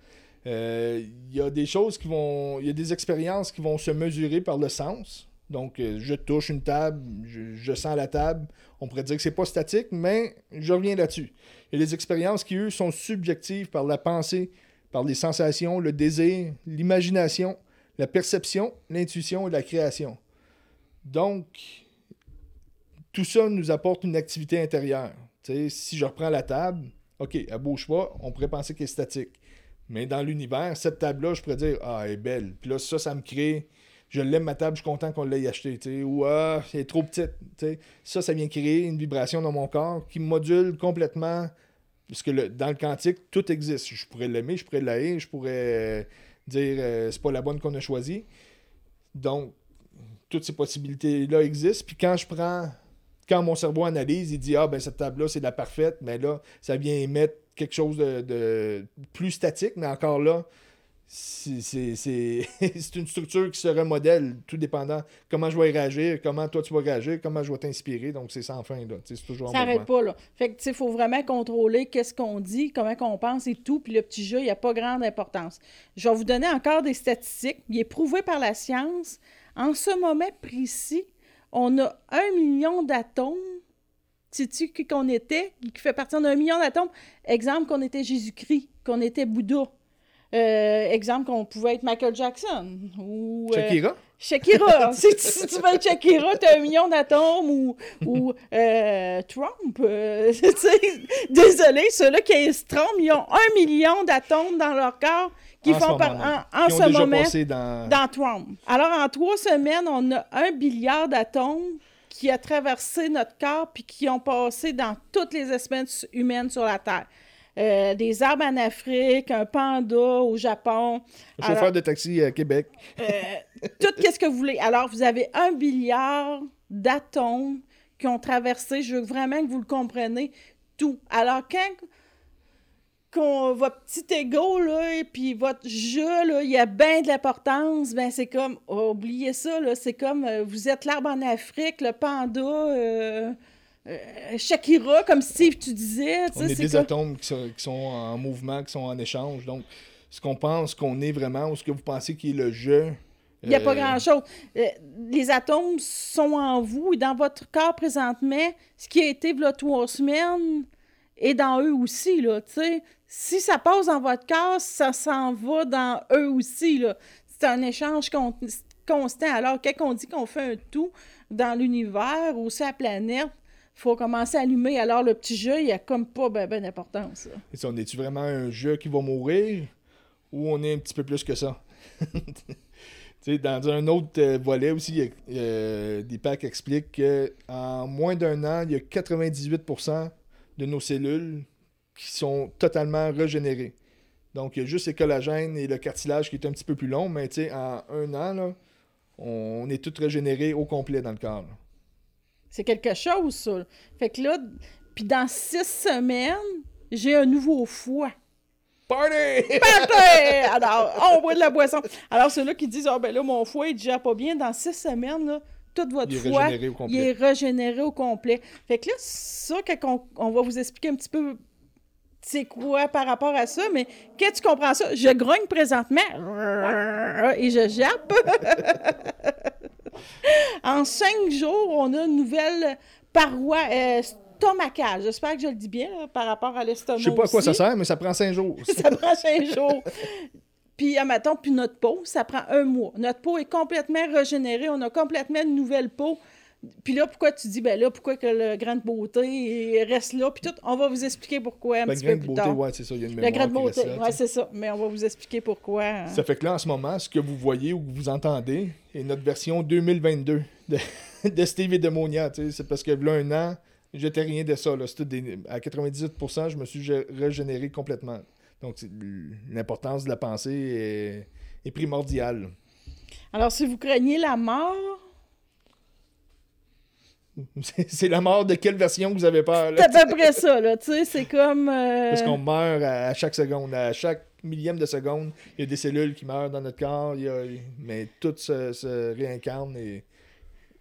S1: Euh, Il y a des choses qui vont, il y a des expériences qui vont se mesurer par le sens. Donc, euh, je touche une table, je, sens la table. On pourrait dire que c'est pas statique, mais je reviens là-dessus. Il y a des expériences qui, eux, sont subjectives par la pensée, par les sensations, le désir, l'imagination, la perception, l'intuition et la création. Donc, tout ça nous apporte une activité intérieure. Si je reprends la table, OK, elle bouge pas, on pourrait penser qu'elle est statique. Mais dans l'univers, cette table-là, je pourrais dire, ah, elle est belle. Puis là, ça, ça me crée. Je l'aime, ma table, je suis content qu'on l'ait achetée. Ou, ah, elle est trop petite. Ça, ça vient créer une vibration dans mon corps qui module complètement. Parce que le- dans le quantique, tout existe. Je pourrais l'aimer, je pourrais la haïr, je pourrais euh, dire, euh, c'est pas la bonne qu'on a choisie. Donc, toutes ces possibilités-là existent. Puis quand je prends, quand mon cerveau analyse, il dit Ah, ben cette table-là, c'est la parfaite, mais là, ça vient émettre quelque chose de, de plus statique, mais encore là, c'est une structure qui se remodèle, tout dépendant comment je vais réagir, comment toi tu vas réagir, comment je vais t'inspirer. Donc, c'est sans fin, là. C'est toujours
S2: Ça n'arrête pas, là. Fait que, il faut vraiment contrôler qu'est-ce qu'on dit, comment qu'on pense et tout. Puis le petit jeu, il n'y a pas grande importance. Je vais vous donner encore des statistiques. Il est prouvé par la science. En ce moment précis, on a un million d'atomes. Sais-tu qui qu'on était? Qui fait partie d'un million d'atomes? Exemple qu'on était Jésus-Christ, qu'on était Bouddha. Euh, exemple qu'on pouvait être Michael Jackson. Ou, euh,
S1: Shakira?
S2: Shakira. si, tu, si tu veux être Shakira, t'as un million d'atomes ou, ou euh, Trump. désolé, ceux-là qui est Trump, ils ont un million d'atomes dans leur corps qui
S1: En
S2: font par,
S1: moment-là.
S2: en, en ce moment
S1: dans...
S2: dans Trump. Alors, en trois semaines, on a un milliard d'atomes qui a traversé notre corps puis qui ont passé dans toutes les espèces humaines sur la Terre. Euh, des arbres en Afrique, un panda au Japon.
S1: Le chauffeur
S2: Alors-
S1: de taxi à Québec.
S2: euh, tout qu'est-ce que vous voulez. Alors, vous avez un milliard d'atomes qui ont traversé, je veux vraiment que vous le compreniez, tout. Alors, quand qu'on- votre petit ego, là, et puis votre jeu, là, il y a bien de l'importance, ben c'est comme, oh, oubliez ça, là, c'est comme, euh, vous êtes l'arbre en Afrique, le panda, euh, euh, Shakira, comme Steve, tu disais,
S1: On est des
S2: comme-
S1: atomes qui sont, qui sont en mouvement, qui sont en échange. Donc, ce qu'on pense qu'on est vraiment, ou ce que vous pensez qui est le jeu.
S2: Il n'y a pas grand-chose. Les atomes sont en vous et dans votre corps présentement. Ce qui a été là, trois semaines est dans eux aussi. Là, tu sais. si ça passe dans votre corps, ça s'en va dans eux aussi. là. C'est un échange con- constant. Alors, quand on dit qu'on fait un tout dans l'univers ou sur la planète, faut commencer à allumer. Alors, le petit jeu, il a comme pas ben, ben d'importance.
S1: et on est-tu vraiment un jeu qui va mourir ou on est un petit peu plus que ça? Dans un autre euh, volet aussi, euh, Deepak explique qu'en moins d'un an, il y a 98% de nos cellules qui sont totalement régénérées. Donc, il y a juste les collagènes et le cartilage qui est un petit peu plus long, mais tu sais, en un an, là, on est tout régénéré au complet dans le corps. là.
S2: C'est quelque chose, ça. Fait que là, puis dans six semaines, j'ai un nouveau foie.
S1: Party!
S2: Parfait! Alors, on boit de la boisson. Alors, ceux-là qui disent, ah ben là, mon foie, il digère pas bien, dans six semaines, là, votre
S1: Il est régénéré au
S2: il
S1: complet.
S2: est régénéré au complet. Fait que là, ça, quand on, on va vous expliquer un petit peu c'est quoi par rapport à ça, mais quand tu comprends ça, je grogne présentement et je jappe. en cinq jours, on a une nouvelle paroi euh, stomacale. J'espère que je le dis bien par rapport à l'estomac.
S1: Je sais pas à quoi
S2: aussi.
S1: ça sert, mais ça prend cinq jours.
S2: ça prend cinq jours. Puis, admettons, puis notre peau, ça prend un mois. Notre peau est complètement régénérée. On a complètement une nouvelle peau. Puis là, pourquoi tu dis, ben là, pourquoi que le grain de beauté reste là? Puis tout, on va vous expliquer pourquoi un
S1: Le
S2: petit
S1: grain
S2: peu
S1: de
S2: plus
S1: beauté,
S2: tard.
S1: ouais, c'est ça. Il y a une
S2: le
S1: mémoire
S2: grain de
S1: qui
S2: beauté, ouais, c'est ça. Mais on va vous expliquer pourquoi. hein.
S1: Ça fait que là, en ce moment, ce que vous voyez ou que vous entendez est notre version 2022 de, de Steve et de Monia. tu sais. C'est parce que là, un an, j'étais rien de ça. Là. Des- à 98%, je me suis gé- régénéré complètement. Donc, l'importance de la pensée est, est primordiale.
S2: Alors, si vous craignez la mort,
S1: C'est la mort de quelle version vous avez peur?
S2: c'est à peu près ça, là. Tu sais, c'est comme. euh,
S1: Parce qu'on meurt à, à chaque seconde. À chaque millième de seconde, il y a des cellules qui meurent dans notre corps. il y a- mais tout se, se réincarne et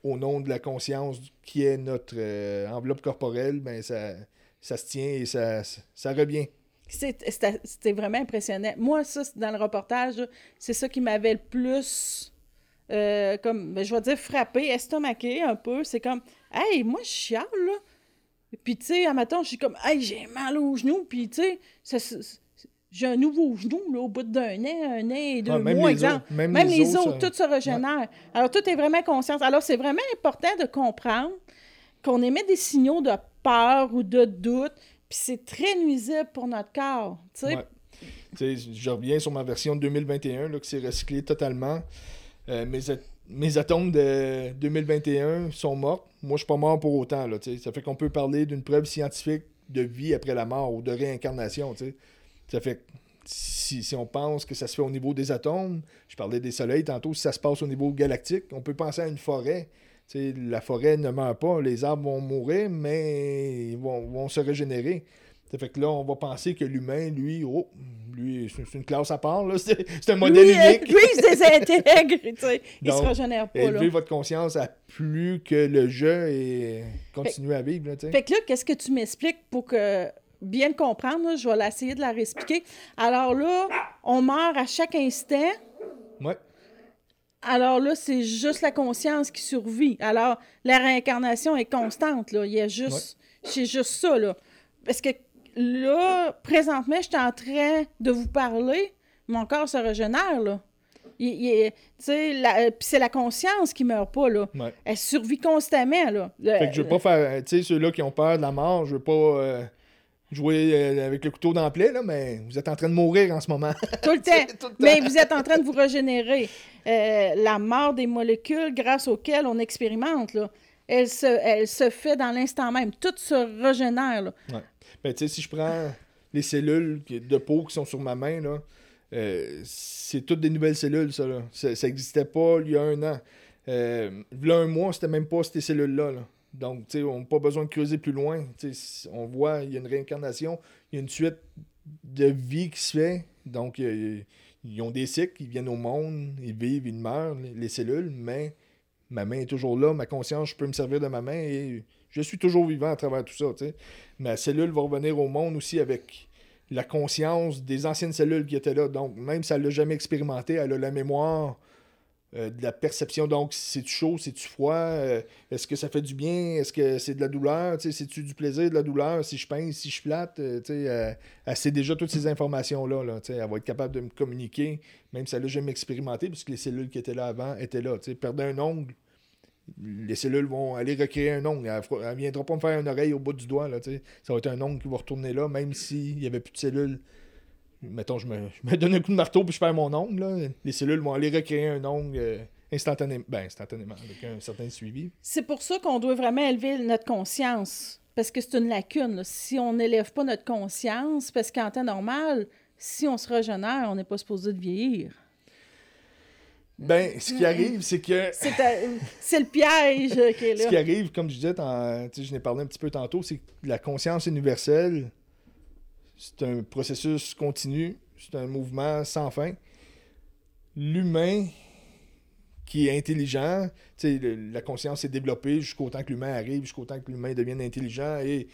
S1: au nom de la conscience qui est notre euh, enveloppe corporelle, ben ça, ça se tient et ça, ça revient.
S2: C'était vraiment impressionnant. Moi, ça, c'est- dans le reportage, c'est ça qui m'avait le plus, euh, comme, ben, je vais dire, frappé, estomaqué un peu. C'est comme, hey, moi, je chiale, là. Puis, tu sais, à matin, je suis comme, hey, j'ai mal au genou. Puis, tu sais, j'ai un nouveau genou, là, au bout d'un an, un an et deux
S1: Ah, même
S2: mois,
S1: les
S2: exemple.
S1: autres- même
S2: Même
S1: les
S2: les
S1: autres, ça-
S2: tout se régénère. Alors, tout est vraiment conscience. Alors, c'est vraiment important de comprendre qu'on émet des signaux de peur ou de doute, c'est très nuisible pour notre corps.
S1: Je reviens sur ma version de 2021 là, qui s'est recyclée totalement. Euh, mes, at- mes atomes de 2021 sont morts. Moi, je suis pas mort pour autant. Là, ça fait qu'on peut parler d'une preuve scientifique de vie après la mort ou de réincarnation. Ça fait si, si on pense que ça se fait au niveau des atomes, je parlais des soleils tantôt, si ça se passe au niveau galactique, on peut penser à une forêt. Tu sais, la forêt ne meurt pas, les arbres vont mourir, mais ils vont, vont se régénérer. Ça fait que là, on va penser que l'humain, lui, oh, lui, c'est une classe à part, là. C'est un modèle
S2: lui, euh,
S1: unique.
S2: lui, il se désintègre, tu sais. Il se
S1: Donc,
S2: régénère pas, là.
S1: Élevez votre conscience à plus que le jeu et continuez à vivre, là, tu sais.
S2: Fait que là, qu'est-ce que tu m'expliques pour que bien comprendre, là, je vais essayer de la réexpliquer. Alors là, on meurt à chaque instant.
S1: Ouais.
S2: Alors là, c'est juste la conscience qui survit. Alors, la réincarnation est constante, là. Il y a juste... C'est juste ça, là. Parce que là, présentement, je suis en train de vous parler, mon corps se régénère, là. Il, il est- tu sais, la- puis c'est la conscience qui meurt pas, là.
S1: Ouais.
S2: Elle survit constamment, là. Le-
S1: Fait que je veux pas faire, tu sais, ceux-là qui ont peur de la mort, je veux pas euh, jouer euh, avec le couteau dans le plaie, là, mais vous êtes en train de mourir en ce moment.
S2: Tout le temps.
S1: Tout le temps.
S2: Mais vous êtes en train de vous régénérer. Euh, la mort des molécules grâce auxquelles on expérimente, là, elle, se, elle se fait dans l'instant même. Tout se régénère. Là.
S1: Ouais. Ben, tu sais, si je prends les cellules de peau qui sont sur ma main, là, euh, c'est toutes des nouvelles cellules, ça. Là. Ça n'existait pas il y a un an. Euh, là, un mois, c'était même pas ces cellules-là. là. Donc, tu sais, on n'a pas besoin de creuser plus loin. Tu sais, si on voit, il y a une réincarnation, il y a une suite de vie qui se fait. Donc, ils ont des cycles, ils viennent au monde, ils vivent, ils meurent, les- les cellules, mais ma main est toujours là, ma conscience, je peux me servir de ma main et je suis toujours vivant à travers tout ça. Ma cellule va revenir au monde aussi avec la conscience des anciennes cellules qui étaient là. Donc, même si elle l'a jamais expérimenté, elle a la mémoire euh, de la perception. Donc, c'est-tu chaud, c'est-tu froid? Euh, Est-ce que ça fait du bien? Est-ce que c'est de la douleur? C'est-tu du plaisir, de la douleur? Si je pince, si je flatte? Euh, sais, euh, elle déjà toutes ces informations-là. Là, elle va être capable de me communiquer, même si elle l'a jamais expérimenté, puisque les cellules qui étaient là avant étaient là. Perdre un ongle, les cellules vont aller recréer un ongle. Elle ne viendra pas me faire une oreille au bout du doigt. Là, ça va être un ongle qui va retourner là, même s'il n'y avait plus de cellules. Mettons, je me, je me donne un coup de marteau puis je perds mon ongle. là. Les cellules vont aller recréer un ongle euh, instantanément. Ben, instantanément, avec un certain suivi.
S2: C'est pour ça qu'on doit vraiment élever notre conscience. Parce que c'est une lacune. là. Si on n'élève pas notre conscience, parce qu'en temps normal, si on se régénère, on n'est pas supposé de vieillir.
S1: Ben, ce qui arrive, c'est que.
S2: C'est le piège qui est
S1: Ce qui
S2: là.
S1: arrive, comme je disais, je n'ai parlé un petit peu tantôt, c'est que la conscience universelle, c'est un processus continu, c'est un mouvement sans fin. L'humain qui est intelligent, la conscience s'est développée jusqu'au temps que l'humain arrive, jusqu'au temps que l'humain devienne intelligent et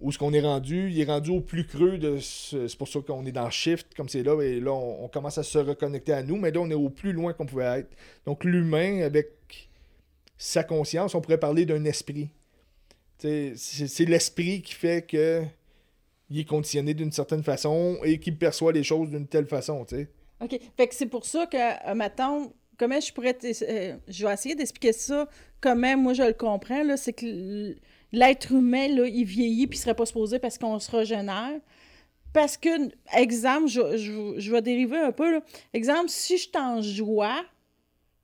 S1: où ce qu'on est rendu, il est rendu au plus creux de ce- c'est pour ça qu'on est dans shift comme c'est là et là on, commence à se reconnecter à nous mais là on est au plus loin qu'on pouvait être. Donc l'humain avec sa conscience, on pourrait parler d'un esprit. C'est l'esprit qui fait que il est conditionné d'une certaine façon et qui perçoit les choses d'une telle façon, tu sais.
S2: OK. Fait que c'est pour ça que, euh, mettons, comment je pourrais... euh, je vais essayer d'expliquer ça, comment moi je le comprends, là, c'est que l'être humain, là, il vieillit puis il serait pas supposé parce qu'on se régénère. Parce que, exemple, je, je, je vais dériver un peu. Exemple, si je suis en joie,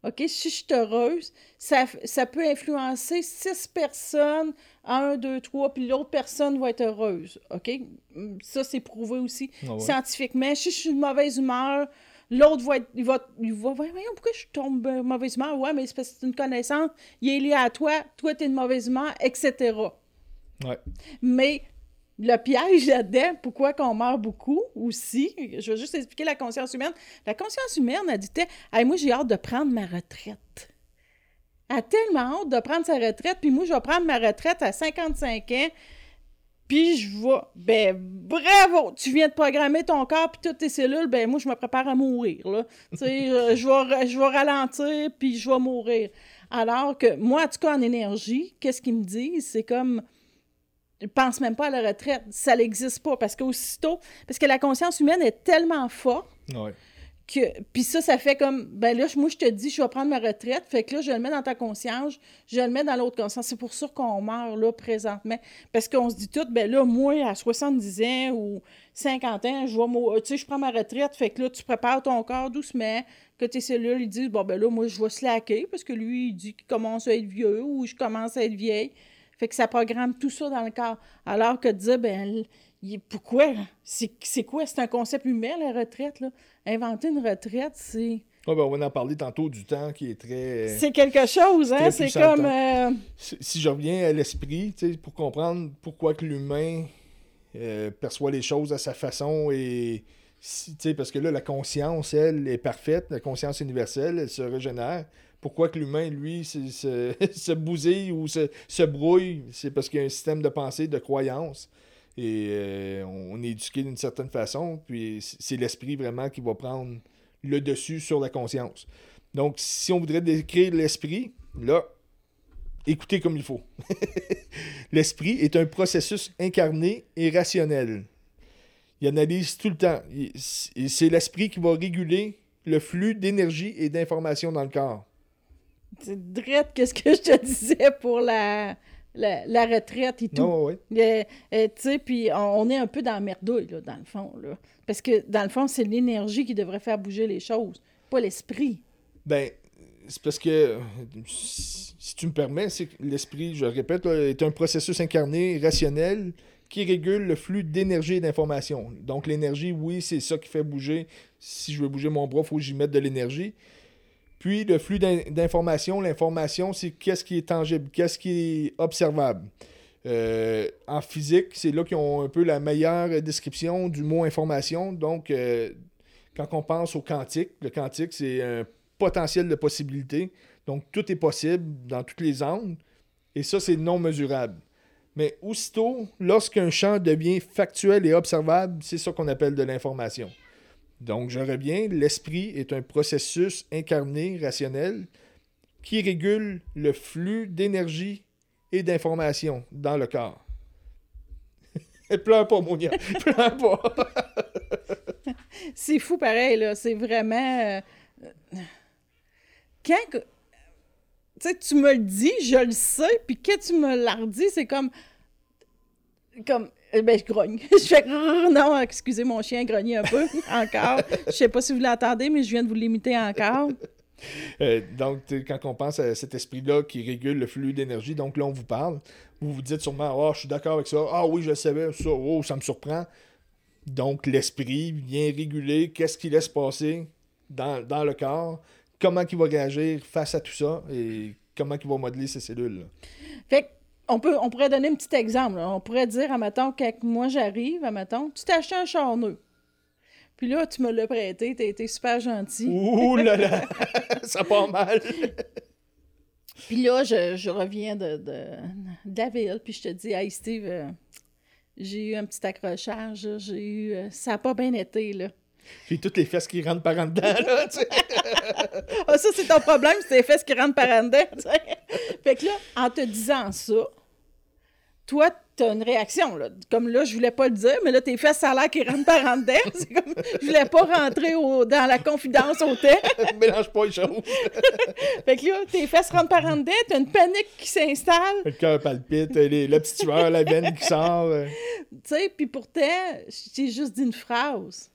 S2: OK, si je suis heureuse, ça, ça peut influencer six personnes, un, deux, trois, puis l'autre personne va être heureuse, OK? Ça, c'est prouvé aussi
S1: Ah ouais.
S2: scientifiquement. Si je suis de mauvaise humeur, l'autre va être. Il va, il va voyons, pourquoi je tombe de mauvaise humeur? Ouais, mais c'est parce que c'est une connaissance. Il est lié à toi. Toi, t'es de mauvaise humeur, etc.
S1: Ouais.
S2: Mais le piège là-dedans, pourquoi qu'on meurt beaucoup aussi, je vais juste expliquer la conscience humaine. La conscience humaine, elle dit hey, Moi, j'ai hâte de prendre ma retraite. Elle a tellement hâte de prendre sa retraite, puis moi, je vais prendre ma retraite à 55 ans, puis je vais. Ben, bravo! Tu viens de programmer ton corps, puis toutes tes cellules, ben, moi, je me prépare à mourir, là. Tu sais, euh, je vais, je vais ralentir, puis je vais mourir. Alors que moi, en tout cas, en énergie, qu'est-ce qu'ils me disent? C'est comme pense même pas à la retraite. Ça n'existe pas parce qu'aussitôt, parce que la conscience humaine est tellement forte
S1: Ouais.
S2: que. Puis ça, ça fait comme. Ben là, moi, je te dis, je vais prendre ma retraite. Fait que là, je le mets dans ta conscience, je le mets dans l'autre conscience. C'est pour ça qu'on meurt, là, présentement. Parce qu'on se dit tout, ben là, moi, à 70 ans ou 50 ans, je vais Tu sais, je prends ma retraite. Fait que là, tu prépares ton corps doucement, que tes cellules, ils disent, bon, ben là, moi, je vais slacker parce que lui, il dit qu'il commence à être vieux ou je commence à être vieille. Fait que ça programme tout ça dans le corps. Alors que de dire, ben, pourquoi? C'est quoi? C'est un concept humain, la retraite, là. Inventer une retraite, c'est...
S1: Ben, on va en parler tantôt du temps qui est très.
S2: C'est quelque chose, hein? C'est comme... euh,
S1: Si je reviens à l'esprit, tu sais, pour comprendre pourquoi que l'humain euh, perçoit les choses à sa façon et si, tu sais, parce que là, la conscience, elle, est parfaite, la conscience universelle, elle se régénère. Pourquoi que l'humain, lui, se, se, bousille ou se, brouille, c'est parce qu'il y a un système de pensée, de croyance. Et euh, on est éduqué d'une certaine façon, puis c'est l'esprit vraiment qui va prendre le dessus sur la conscience. Donc, si on voudrait décrire l'esprit, là, écoutez comme il faut. L'esprit est un processus incarné et rationnel. Il analyse tout le temps. C'est l'esprit qui va réguler le flux d'énergie et d'informations dans le corps.
S2: C'est drette qu'est-ce que je te disais pour la, la, la retraite et tout.
S1: Non, ouais.
S2: Euh, euh, tu sais, puis on, on est un peu dans la merdouille, là, dans le fond, là. Parce que, dans le fond, c'est l'énergie qui devrait faire bouger les choses, pas l'esprit.
S1: Ben, c'est parce que, si tu me permets, c'est que l'esprit, je le répète, là, est un processus incarné, rationnel, qui régule le flux d'énergie et d'information. Donc, l'énergie, oui, c'est ça qui fait bouger. Si je veux bouger mon bras, il faut que j'y mette de l'énergie. Puis, le flux d'in- d'information, l'information, c'est qu'est-ce qui est tangible, qu'est-ce qui est observable. Euh, en physique, c'est là qu'ils ont un peu la meilleure description du mot information. Donc, euh, quand on pense au quantique, le quantique, c'est un potentiel de possibilités. Donc, tout est possible dans toutes les angles. Et ça, c'est non mesurable. Mais aussitôt, lorsqu'un champ devient factuel et observable, c'est ça qu'on appelle de l'information. Donc, je reviens, l'esprit est un processus incarné, rationnel, qui régule le flux d'énergie et d'information dans le corps. pleure pas, Monia. pleure pas.
S2: C'est fou pareil, là. C'est vraiment. euh, Quand. sais, tu me le dis, je le sais, puis quand tu me l'as redit, c'est comme. Comme. Eh Ben, je grogne. je fais. Non, excusez, mon chien grogne un peu, encore. Je sais pas si vous l'entendez, mais je viens de vous l'imiter encore.
S1: Euh, donc, quand on pense à cet esprit-là qui régule le flux d'énergie, donc là, on vous parle, vous vous dites sûrement, ah, je suis d'accord avec ça, ah oui, je le savais, ça, oh, ça me surprend. Donc, l'esprit vient réguler qu'est-ce qui laisse passer dans, dans le corps, comment il va réagir face à tout ça et comment il va modeler ses cellules.
S2: Fait que, on, peut, on pourrait donner un petit exemple. là. On pourrait dire, à mettons, quand moi j'arrive, à mettons, tu acheté un char neuf. Puis là, tu me l'as prêté, t'as été super gentil.
S1: Ouh là là, ça part mal.
S2: Puis là, je, je reviens de, de, de la ville, puis je te dis, hey Steve, euh, j'ai eu un petit accrochage. J'ai eu. euh, ça n'a pas bien été, là.
S1: Puis toutes les fesses qui rentrent par en dedans, là, tu sais.
S2: Ah, ça, c'est ton problème, c'est les fesses qui rentrent par en dedans, tu sais. Fait que là, en te disant ça, toi, t'as une réaction, là. Comme là, je voulais pas le dire, mais là, tes fesses, ça a l'air qu'ils rentrent par en dedans. C'est comme, je voulais pas rentrer au- dans la confidence au thé.
S1: Mélange pas les choses.
S2: Fait que là, tes fesses rentrent par en dedans, t'as une panique qui s'installe.
S1: Le cœur palpite, les, la petite sueur, la veine qui sort. euh.
S2: Tu sais, puis pourtant, j'ai juste dit une phrase.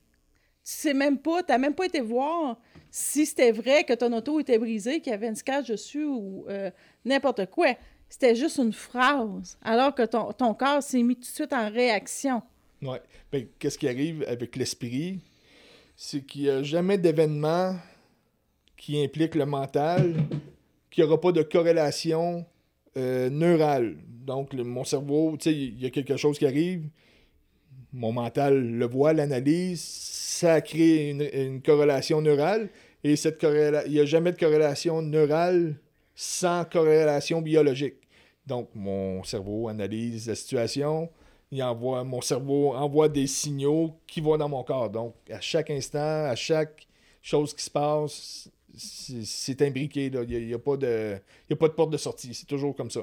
S2: Tu sais même pas, t'as même pas été voir si c'était vrai que ton auto était brisée, qu'il y avait une scratch dessus ou euh, n'importe quoi. C'était juste une phrase, alors que ton, ton corps s'est mis tout de suite en réaction.
S1: Ouais. Ben, qu'est-ce qui arrive avec l'esprit? C'est qu'il n'y a jamais d'événement qui implique le mental qui n'aura pas de corrélation euh, neurale. Donc, le- mon cerveau, tu sais, il y a quelque chose qui arrive, mon mental le voit, l'analyse, ça crée une, une corrélation neurale, et cette corréla- il n'y a jamais de corrélation neurale sans corrélation biologique. Donc, mon cerveau analyse la situation, il envoie, mon cerveau envoie des signaux qui vont dans mon corps. Donc, à chaque instant, à chaque chose qui se passe, c'est imbriqué. là. Il n'y a, pas de, il y a pas de porte de sortie. C'est toujours comme ça.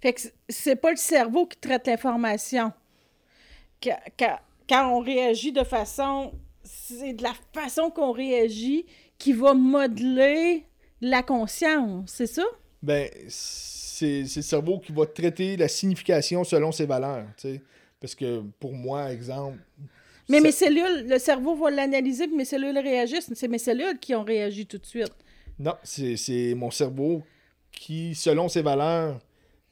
S2: Fait que c'est pas le cerveau qui traite l'information. Quand on réagit de façon. C'est de la façon qu'on réagit qui va modeler la conscience, c'est ça?
S1: Ben, c'est c'est le cerveau qui va traiter la signification selon ses valeurs. tu sais. Parce que pour moi, exemple.
S2: Mais
S1: ça-
S2: mes cellules, le cerveau va l'analyser, puis mes cellules réagissent. C'est mes cellules qui ont réagi tout de suite.
S1: Non, c'est c'est mon cerveau qui, selon ses valeurs,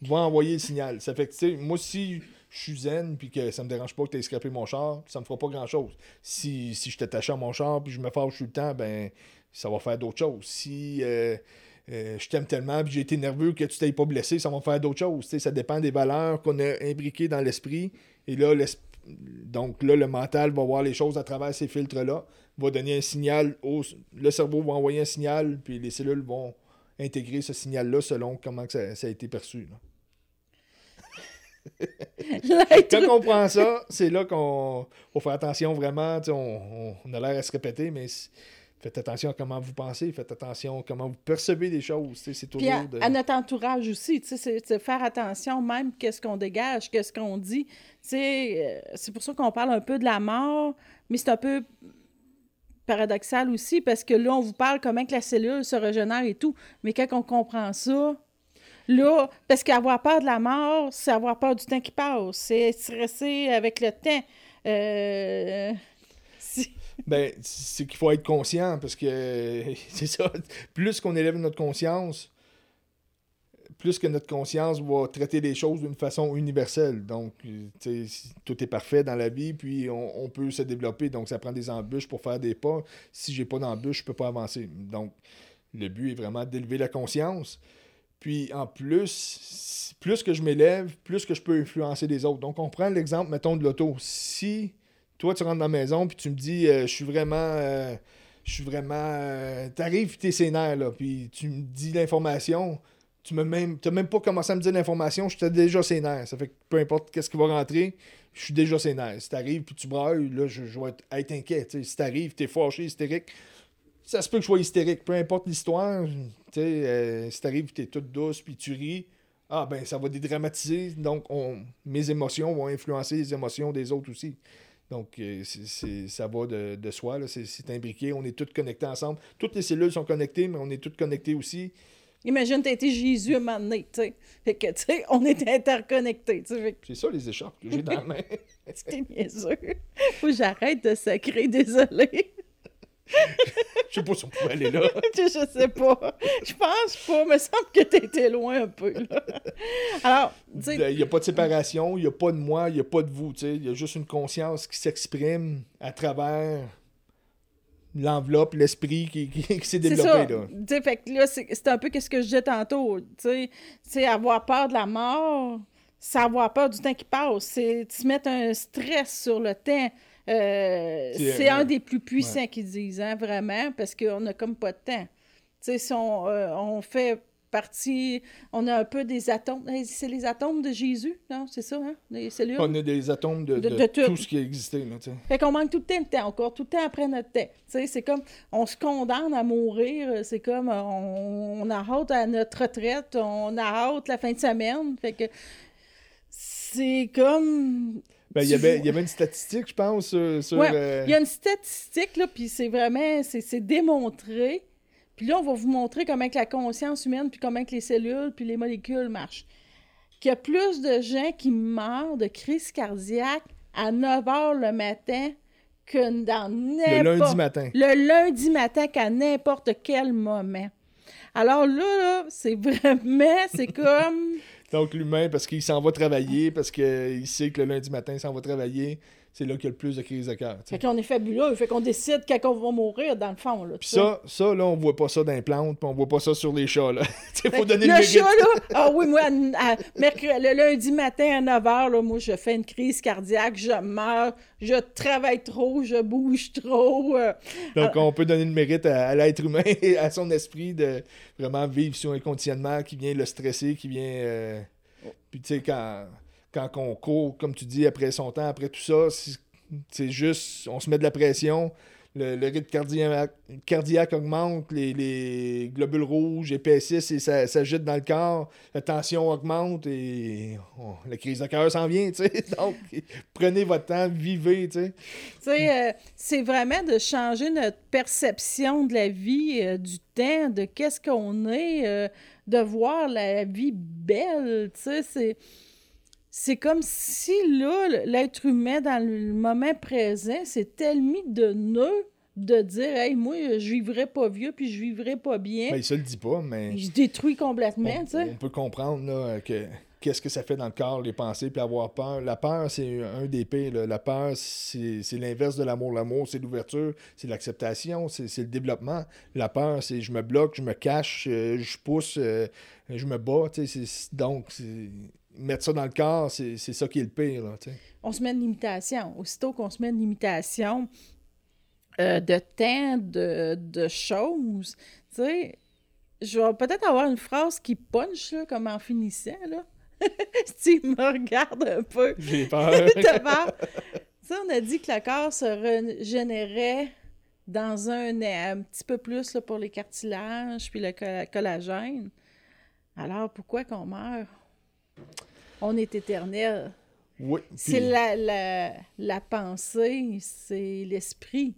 S1: va envoyer le signal. Ça fait que, tu sais, moi, si je suis zen puis que ça me dérange pas que tu aies scrapé mon char, ça me fera pas grand-chose. Si, si je t'attache à mon char puis je me fâche tout le temps, ben, ça va faire d'autres choses. Si euh, euh, je t'aime tellement puis j'ai été nerveux que tu t'aies pas blessé, ça va faire d'autres choses. Ça dépend des valeurs qu'on a imbriquées dans l'esprit. Et là, donc là, le mental va voir les choses à travers ces filtres-là, va donner un signal, au, le cerveau va envoyer un signal, puis les cellules vont intégrer ce signal-là selon comment ça, ça a été perçu. Quand on prend ça, c'est là qu'on faut faire attention vraiment. On, on- on a l'air à se répéter, mais faites attention à comment vous pensez, faites attention à comment vous percevez les choses. C'est
S2: Puis à,
S1: toujours de...
S2: à notre entourage aussi, c'est faire attention même qu'est-ce qu'on dégage, qu'est-ce qu'on dit. Euh, c'est pour ça qu'on parle un peu de la mort, mais c'est un peu paradoxal aussi parce que là, on vous parle comment que la cellule se régénère et tout, mais quand on comprend ça, là, parce qu'avoir peur de la mort, c'est avoir peur du temps qui passe, c'est stresser avec le temps. Euh,
S1: Ben, c'est qu'il faut être conscient parce que c'est ça. Plus qu'on élève notre conscience, plus que notre conscience va traiter les choses d'une façon universelle. Donc, tout est parfait dans la vie, puis on, on peut se développer. Donc, ça prend des embûches pour faire des pas. Si j'ai pas d'embûches, je peux pas avancer. Donc, le but est vraiment d'élever la conscience. Puis, en plus, plus que je m'élève, plus que je peux influencer les autres. Donc, on prend l'exemple, mettons, de l'auto. Si toi, tu rentres dans la maison, puis tu me dis, euh, je suis vraiment. euh, je suis vraiment. euh, T'arrives, t'es sénère, là, puis tu me dis l'information. Tu m'as même, même pas commencé à me dire l'information, j'étais déjà sénère. Ça fait que peu importe qu'est-ce qui va rentrer, je suis déjà sénère. Si t'arrives puis tu brailles, là, je, vais être, être inquiet. tu sais. Si t'arrives, t'es fâché, hystérique, ça se peut que je sois hystérique. Peu importe l'histoire, tu sais, euh, si t'arrives, t'es toute douce, puis tu ris, ah ben ça va dédramatiser. Donc, on, mes émotions vont influencer les émotions des autres aussi. Donc, euh, c'est- ça va de, de soi, là. c'est c'est imbriqué, on est tous connectés ensemble. Toutes les cellules sont connectées, mais on est tous connectés aussi.
S2: Imagine, t'as été Jésus à un moment donné, tu sais. Fait que, tu sais, on est interconnectés, tu sais.
S1: C'est ça les écharpes que j'ai dans la main.
S2: c'est niaiseux. Faut que j'arrête de sacrer, désolé.
S1: Je sais pas si on pouvait aller là.
S2: je, sais pas. Je pense pas. me semble que été loin un peu, là. Alors,
S1: Il n'y a pas de séparation, il n'y a pas de moi, il n'y a pas de vous. Il y a juste une conscience qui s'exprime à travers l'enveloppe, l'esprit qui, qui, qui s'est
S2: ça.
S1: développé. Là.
S2: Tu sais, fait que là, c'est un peu ce que je disais tantôt. C'est avoir peur de la mort, c'est avoir peur du temps qui passe. C'est se mettre un stress sur le temps. Euh,
S1: C'est,
S2: un des plus puissants qu'ils disent, hein, vraiment, parce qu'on n'a comme pas de temps. Tu sais, si on, euh, on fait partie, on a un peu des atomes. C'est les atomes de Jésus, non? C'est ça, hein? Les cellules?
S1: On a des atomes de,
S2: De-
S1: de
S2: de tout.
S1: tout ce qui a existé. Là, tu sais.
S2: Fait qu'on manque tout le temps le temps, encore tout le temps après notre temps. Tu sais, c'est comme, on se condamne à mourir, c'est comme, on, on a hâte à notre retraite, on a hâte la fin de semaine. Fait que c'est comme...
S1: Ben, il y avait, il y avait une statistique, je pense, sur. sur,
S2: Ouais,
S1: euh,
S2: Il y a une statistique, là, puis c'est vraiment, c'est démontré. Puis là, on va vous montrer comment que la conscience humaine, puis comment que les cellules, puis les molécules marchent. Qu'il y a plus de gens qui meurent de crise cardiaque à 9 h le matin que dans
S1: le
S2: n'importe...
S1: lundi matin.
S2: Le lundi matin qu'à n'importe quel moment. Alors là, là, c'est vraiment, c'est comme...
S1: Donc, l'humain, parce qu'il s'en va travailler, parce qu'il sait que le lundi matin, il s'en va travailler, c'est là qu'il y a le plus de crise de cœur.
S2: Fait qu'on est fabuleux, fait qu'on décide quand on va mourir, dans le fond, là.
S1: Puis ça, ça, là, on voit pas ça dans les plantes, puis on voit pas ça sur les chats, là. Faut donner le,
S2: le chat, là, ah oui, moi, à- à- mercredi- le lundi matin à 9h, là, moi, je fais une crise cardiaque, je meurs, je travaille trop, je bouge trop. euh.
S1: Donc, on peut donner le mérite à, à l'être humain et à son esprit de vraiment vivre sur un conditionnement qui vient le stresser, qui vient... euh, Puis, tu sais, quand, quand on court, comme tu dis, après son temps, après tout ça, c'est- juste... On se met de la pression, le, rythme cardiaque, cardiaque augmente, les, les globules rouges et ça s'agite dans le corps, la tension augmente et oh, la crise de cœur s'en vient, tu sais. Donc, prenez votre temps, vivez. Tu sais,
S2: euh, c'est vraiment de changer notre perception de la vie, euh, du temps, de qu'est-ce qu'on est, euh, de voir la vie belle, tu sais, c'est... C'est comme si, là, l'être humain, dans le moment présent, c'est tellement de nœuds de dire « Hey, moi, je vivrai pas vieux, puis je vivrai pas bien.
S1: Ben, il se le dit pas, mais...
S2: Je détruis complètement,
S1: on,
S2: tu sais.
S1: on peut comprendre là, que qu'est-ce que ça fait dans le corps, les pensées, puis avoir peur. La peur, c'est un des pires. là. La peur, c'est l'inverse de l'amour. L'amour, c'est l'ouverture, c'est l'acceptation, c'est le développement. La peur, c'est je me bloque, je me cache, euh, je pousse, euh, je me bats. tu sais, c'est- Donc, c'est- mettre ça dans le corps, c'est ça qui est le pire. Là, tu.
S2: On se met une limitation. Aussitôt qu'on se met une limitation euh, de temps, de, de choses, tu sais, je vais peut-être avoir une phrase qui punch, là, comme en finissant, là. Steve me regarde un peu.
S1: J'ai peur.
S2: Tu sais, on a dit que le corps se régénérait dans un un petit peu plus là, pour les cartilages puis le coll- collagène. Alors, pourquoi qu'on meurt? On est éternel.
S1: oui.
S2: C'est
S1: puis
S2: la, la, la pensée, c'est l'esprit.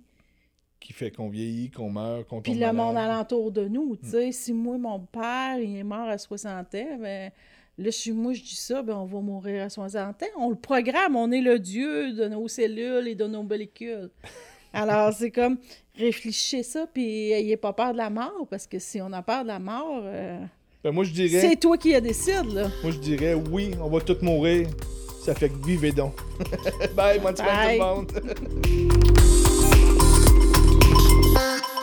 S1: Qui fait qu'on vieillit, qu'on meurt, qu'on
S2: Puis
S1: tombe
S2: le monde
S1: malade.
S2: alentour de nous. Tu sais, si moi, mon père, il est mort à 60 ans, ben, là, si moi, je dis ça, ben, on va mourir à 60 ans. On le programme, on est le dieu de nos cellules et de nos molécules. Alors, c'est comme, réfléchissez ça, puis ayez pas peur de la mort, parce que si on a peur de la mort, euh,
S1: ben, moi, je dirais.
S2: C'est toi qui la décide, là.
S1: Moi, je dirais, oui, on va tous mourir. Ça fait que vivez donc. Bye, mon tout le monde.